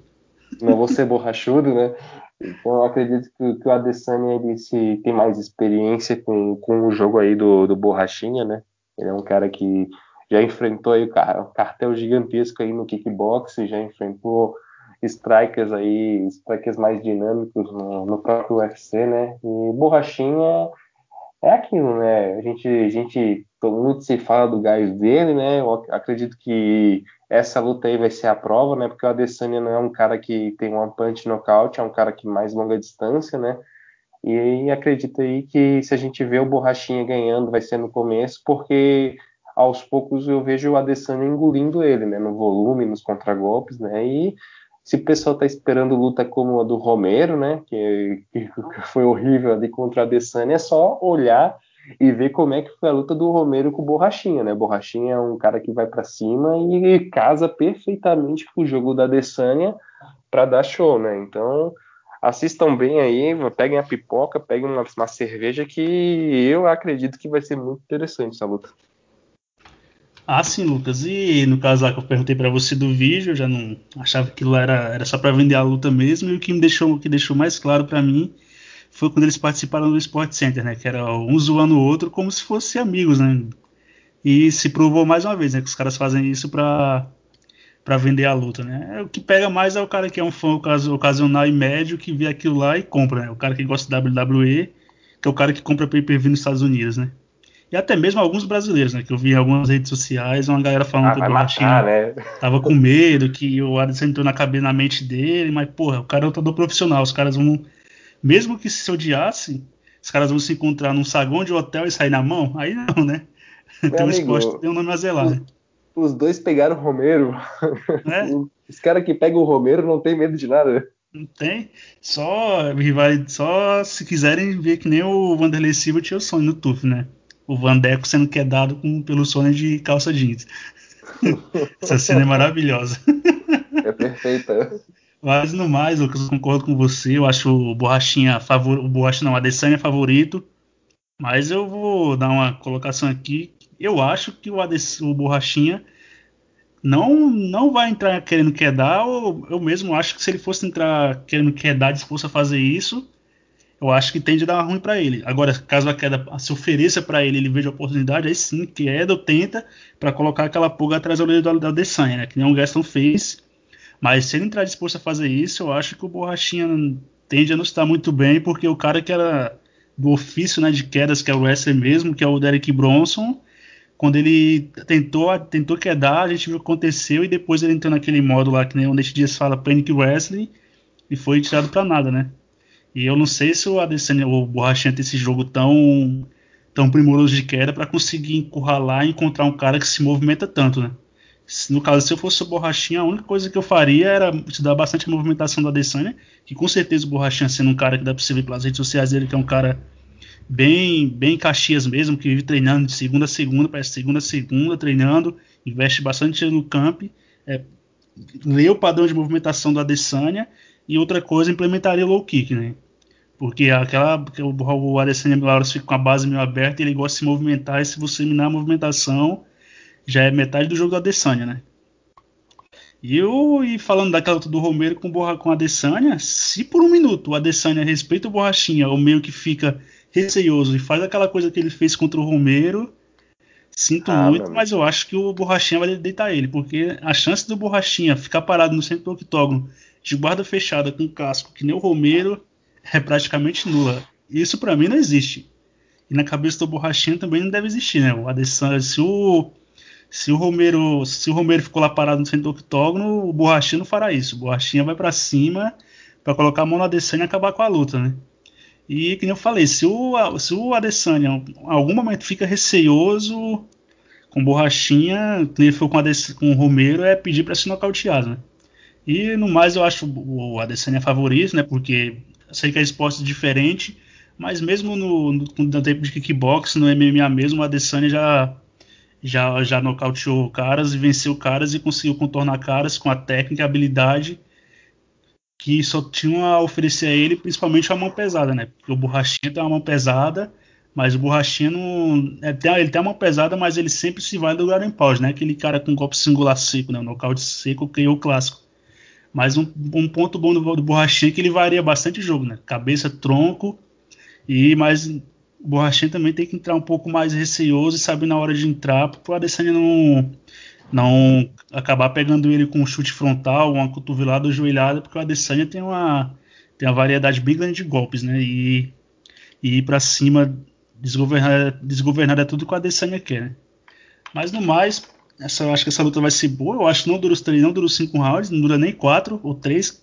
Não vou ser borrachudo, né? Então eu acredito que, que o Adesanya ele se, tem mais experiência com, com o jogo aí do, do Borrachinha, né? Ele é um cara que já enfrentou aí o cartel gigantesco aí no kickbox, já enfrentou strikers aí, strikers mais dinâmicos no, no próprio UFC, né? E Borrachinha é aquilo, né? A gente, a gente muito se fala do gás dele, né? Eu acredito que essa luta aí vai ser a prova, né? Porque o Adesanya não é um cara que tem um punch knockout, é um cara que mais longa distância, né? E acredito aí que se a gente vê o Borrachinha ganhando, vai ser no começo, porque aos poucos eu vejo o Adesanya engolindo ele, né? No volume, nos contragolpes, né? E se o pessoal está esperando luta como a do Romero, né, que, que foi horrível ali contra a Adesanya, é só olhar e ver como é que foi a luta do Romero com o Borrachinha, né? Borrachinha é um cara que vai para cima e casa perfeitamente com o jogo da Adesanya para dar show, né? Então, assistam bem aí, peguem a pipoca, peguem uma, uma cerveja que eu acredito que vai ser muito interessante essa luta. Ah, sim, Lucas. E no caso lá que eu perguntei para você do vídeo, eu já não achava que aquilo era, era só para vender a luta mesmo. E o que me deixou, o que deixou mais claro para mim foi quando eles participaram do Sport Center, né? Que era um zoando o outro como se fossem amigos, né? E se provou mais uma vez, né? Que os caras fazem isso para para vender a luta, né? O que pega mais é o cara que é um fã ocasional e médio que vê aquilo lá e compra, né? O cara que gosta da WWE, que é o cara que compra pay-per-view nos Estados Unidos, né? E até mesmo alguns brasileiros, né? Que eu vi em algumas redes sociais, uma galera falando ah, que o Borrachinha né? tava com medo, que o Adesanya entrou na cabeça na mente dele, mas, porra, o cara é um lutador profissional, os caras vão. Mesmo que se odiassem, os caras vão se encontrar num saguão de hotel e sair na mão? Aí não, né? Meu tem um esporte tem um nome a zelar, os, né? Os dois pegaram o Romero. É? Os caras que pegam o Romero não tem medo de nada. Não tem. Só, só se quiserem ver que nem o Vanderlei Silva tinha o sonho no TUF, né? O Vandeco sendo quedado com, pelo sonho de calça jeans. Essa cena é maravilhosa. É perfeita. Mas no mais, Lucas, eu concordo com você. Eu acho o Borrachinha favorito. O Borracha não, a Adesanya favorito. Mas eu vou dar uma colocação aqui. Eu acho que o, Ades, o Borrachinha não não vai entrar querendo quedar, ou eu mesmo acho que se ele fosse entrar querendo quedar, disposto a fazer isso, eu acho que tende a dar ruim para ele. Agora, caso a queda se ofereça para ele, ele veja a oportunidade, aí sim, queda ou tenta para colocar aquela pulga atrás da orelha da, Dessanha, né? Que nem o Gaston fez. Mas se ele entrar disposto a fazer isso, eu acho que o Borrachinha tende a não estar muito bem, porque o cara que era do ofício né, de quedas, que é o wrestler mesmo, que é o Derek Bronson, quando ele tentou, tentou quedar, a gente viu o que aconteceu e depois ele entrou naquele modo lá que nem o Nate Dias fala Panic Wrestling e foi tirado para nada, né? E eu não sei se o Adesanya ou o Borrachinha tem esse jogo tão tão primoroso de queda para conseguir encurralar e encontrar um cara que se movimenta tanto, né? No caso, se eu fosse o Borrachinha, a única coisa que eu faria era estudar bastante a movimentação do Adesanya, que com certeza o Borrachinha sendo um cara que dá pra você ver pelas redes sociais dele, que é um cara bem bem Caxias mesmo, que vive treinando de segunda a segunda, parece segunda a segunda, treinando, investe bastante no camp, é, lê o padrão de movimentação do Adesanya e outra coisa, implementaria low kick, né? Porque aquela o, o Adesanya Milagros fica com a base meio aberta, ele gosta de se movimentar e se você minar a movimentação, já é metade do jogo do Adesanya, né? E, eu, e falando daquela luta do Romero com, com a Adesanya, se por um minuto o Adesanya respeita o Borrachinha, ou meio que fica receioso e faz aquela coisa que ele fez contra o Romero, sinto ah, muito, mas eu acho que o Borrachinha vai deitar ele, porque a chance do Borrachinha ficar parado no centro do octógono de guarda fechada com casco que nem o Romero é praticamente nula. Isso para mim não existe. E na cabeça do Borrachinha também não deve existir, né? O Adesanya, se o se o Romero, se o Romero ficou lá parado no centro do octógono, o Borrachinha não fará isso. O Borrachinha vai para cima para colocar a mão no Adesanya e acabar com a luta, né? E como eu falei, se o, se o Adesanya em algum momento fica receioso com borrachinha, que ele foi com, com o Romero, é pedir para se nocautear, né? E no mais eu acho o Adesanya favorito, né? Porque sei que é esporte diferente, mas mesmo no, no, no tempo de kickbox, no MMA mesmo, o Adesanya já já já nocauteou caras e venceu caras e conseguiu contornar caras com a técnica e a habilidade que só tinham a oferecer a ele, principalmente a mão pesada, né? Porque o Borrachinha tem uma mão pesada, mas o Borrachinha não. É, ele tem uma mão pesada, mas ele sempre se vai do Garen Paus, né? Aquele cara com golpe singular seco, né? O nocaute seco criou o clássico. Mas um, um, ponto bom do, do Borrachinha é que ele varia bastante o jogo, né? Cabeça, tronco, e mas o Borrachinha também tem que entrar um pouco mais receoso e saber na hora de entrar, para o Adesanya não não acabar pegando ele com um chute frontal, uma cotovelada ou joelhada, porque o Adesanya tem uma, tem uma variedade bem grande de golpes, né? E, e ir para cima, desgovernar, desgovernar é tudo que o Adesanya quer, né? Mas no mais, essa, eu acho que essa luta vai ser boa. Eu acho que não dura os três, não dura os cinco rounds, não dura nem quatro ou três.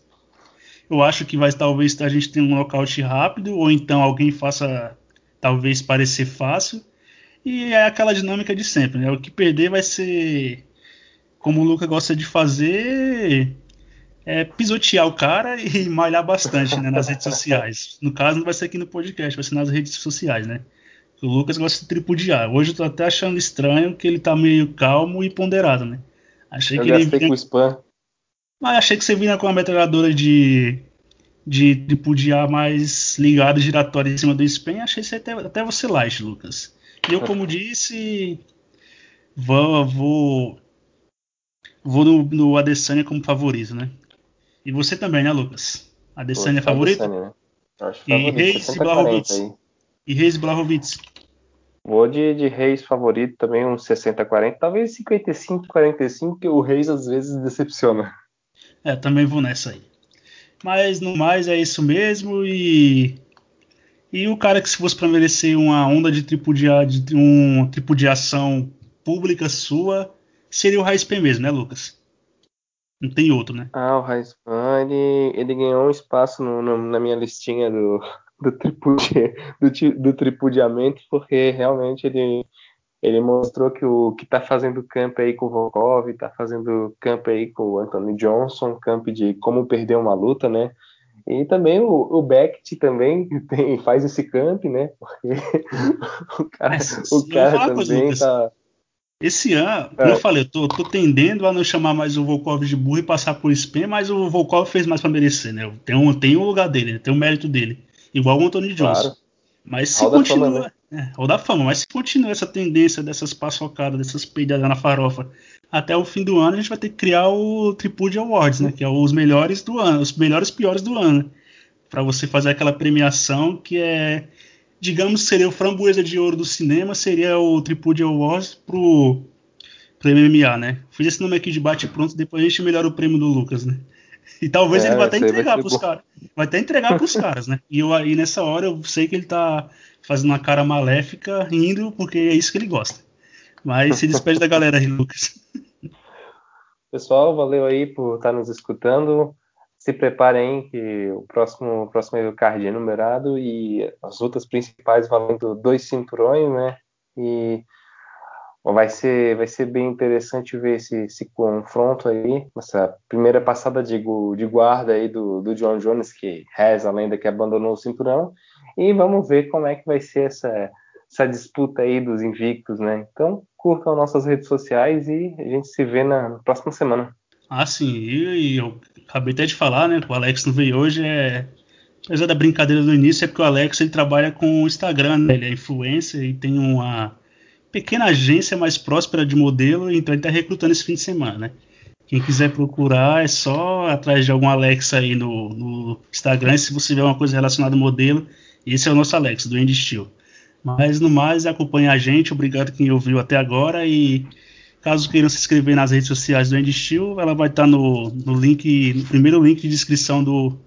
Eu acho que vai talvez a gente tenha um nocaute rápido, ou então alguém faça talvez parecer fácil. E é aquela dinâmica de sempre, né? O que perder vai ser como o Luca gosta de fazer, é pisotear o cara e malhar bastante né, nas redes sociais. No caso, não vai ser aqui no podcast, vai ser nas redes sociais, né? O Lucas gosta de tripudiar. Hoje eu tô até achando estranho que ele tá meio calmo e ponderado, né? Achei eu que ele vinha... com spam. Mas achei que você vinha com uma metralhadora de de tripudiar mais ligado giratório em cima do spam. Achei você até, até você light, Lucas. E eu, como disse, vou, vou vou no, no Adesanya como favorito, né? E você também, né, Lucas? Adesanya é favorito? Adesanya, né? Acho e favorito, Reis e Blahovic. E Reis Blahovic. Vou de, de Reis favorito também, uns 60-40, talvez 55-45, que o Reis às vezes decepciona. É, também vou nessa aí. Mas no mais é isso mesmo e. E o cara que se fosse para merecer uma onda de, tripudia, de um tripudiação pública sua seria o Raispen mesmo, né, Lucas? Não tem outro, né? Ah, o Raispan, ele, ele ganhou um espaço no, no, na minha listinha do, do, tripudi, do, do tripudiamento, porque realmente ele, ele mostrou que o que tá fazendo camp aí com o Volkov, tá fazendo camp aí com o Anthony Johnson, camp de como perder uma luta, né? E também o, o Beckett também tem, faz esse camp, né? Porque o cara, o cara também tá. Esse ano, como é. eu falei, eu tô, tô, tendendo a não chamar mais o Volkov de burro e passar por Spam, mas o Volkov fez mais para merecer, né? Tem um, tem um lugar dele, tem um mérito dele. Igual o Anthony Johnson. Claro. Mas se continua. Fama, né? é, da fama, mas se continua essa tendência dessas paçocadas, dessas peidadas na farofa, até o fim do ano a gente vai ter que criar o Tripude Awards, né? Que é os melhores do ano, os melhores piores do ano. para você fazer aquela premiação que é. Digamos seria o framboesa de ouro do cinema, seria o Tripude Awards pro, pro MMA, né? Fiz esse nome aqui de bate pronto, depois a gente melhora o prêmio do Lucas, né? E talvez é, ele vai até entregar pros caras. Vai até entregar pros caras, né? E eu aí nessa hora eu sei que ele tá fazendo uma cara maléfica, rindo, porque é isso que ele gosta. Mas se despede da galera aí, Lucas. Pessoal, valeu aí por estar nos escutando. Se preparem que o próximo, o próximo card é numerado e as lutas principais valendo dois cinturões, né? E vai ser, vai ser bem interessante ver esse, esse confronto aí, essa primeira passada de, de guarda aí do, do John Jones, que reza a lenda que abandonou o cinturão, e vamos ver como é que vai ser essa, essa disputa aí dos invictos, né? Então, curtam nossas redes sociais e a gente se vê na próxima semana. Ah, sim, e, eu acabei até de falar, né, que o Alex não veio hoje, é... apesar da brincadeira do início, é porque o Alex ele trabalha com o Instagram, né? ele é influencer e tem uma pequena agência mais próspera de modelo, então ele está recrutando esse fim de semana, né? Quem quiser procurar é só atrás de algum Alex aí no, no Instagram. Se você vê uma coisa relacionada ao modelo, esse é o nosso Alex, do End Steel. Mas no mais, acompanhe a gente. Obrigado quem ouviu até agora. E caso queiram se inscrever nas redes sociais do End Steel, ela vai estar no, no link, no primeiro link de descrição do,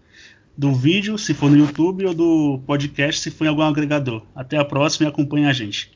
do vídeo, se for no YouTube, ou do podcast, se for em algum agregador. Até a próxima e acompanhe a gente.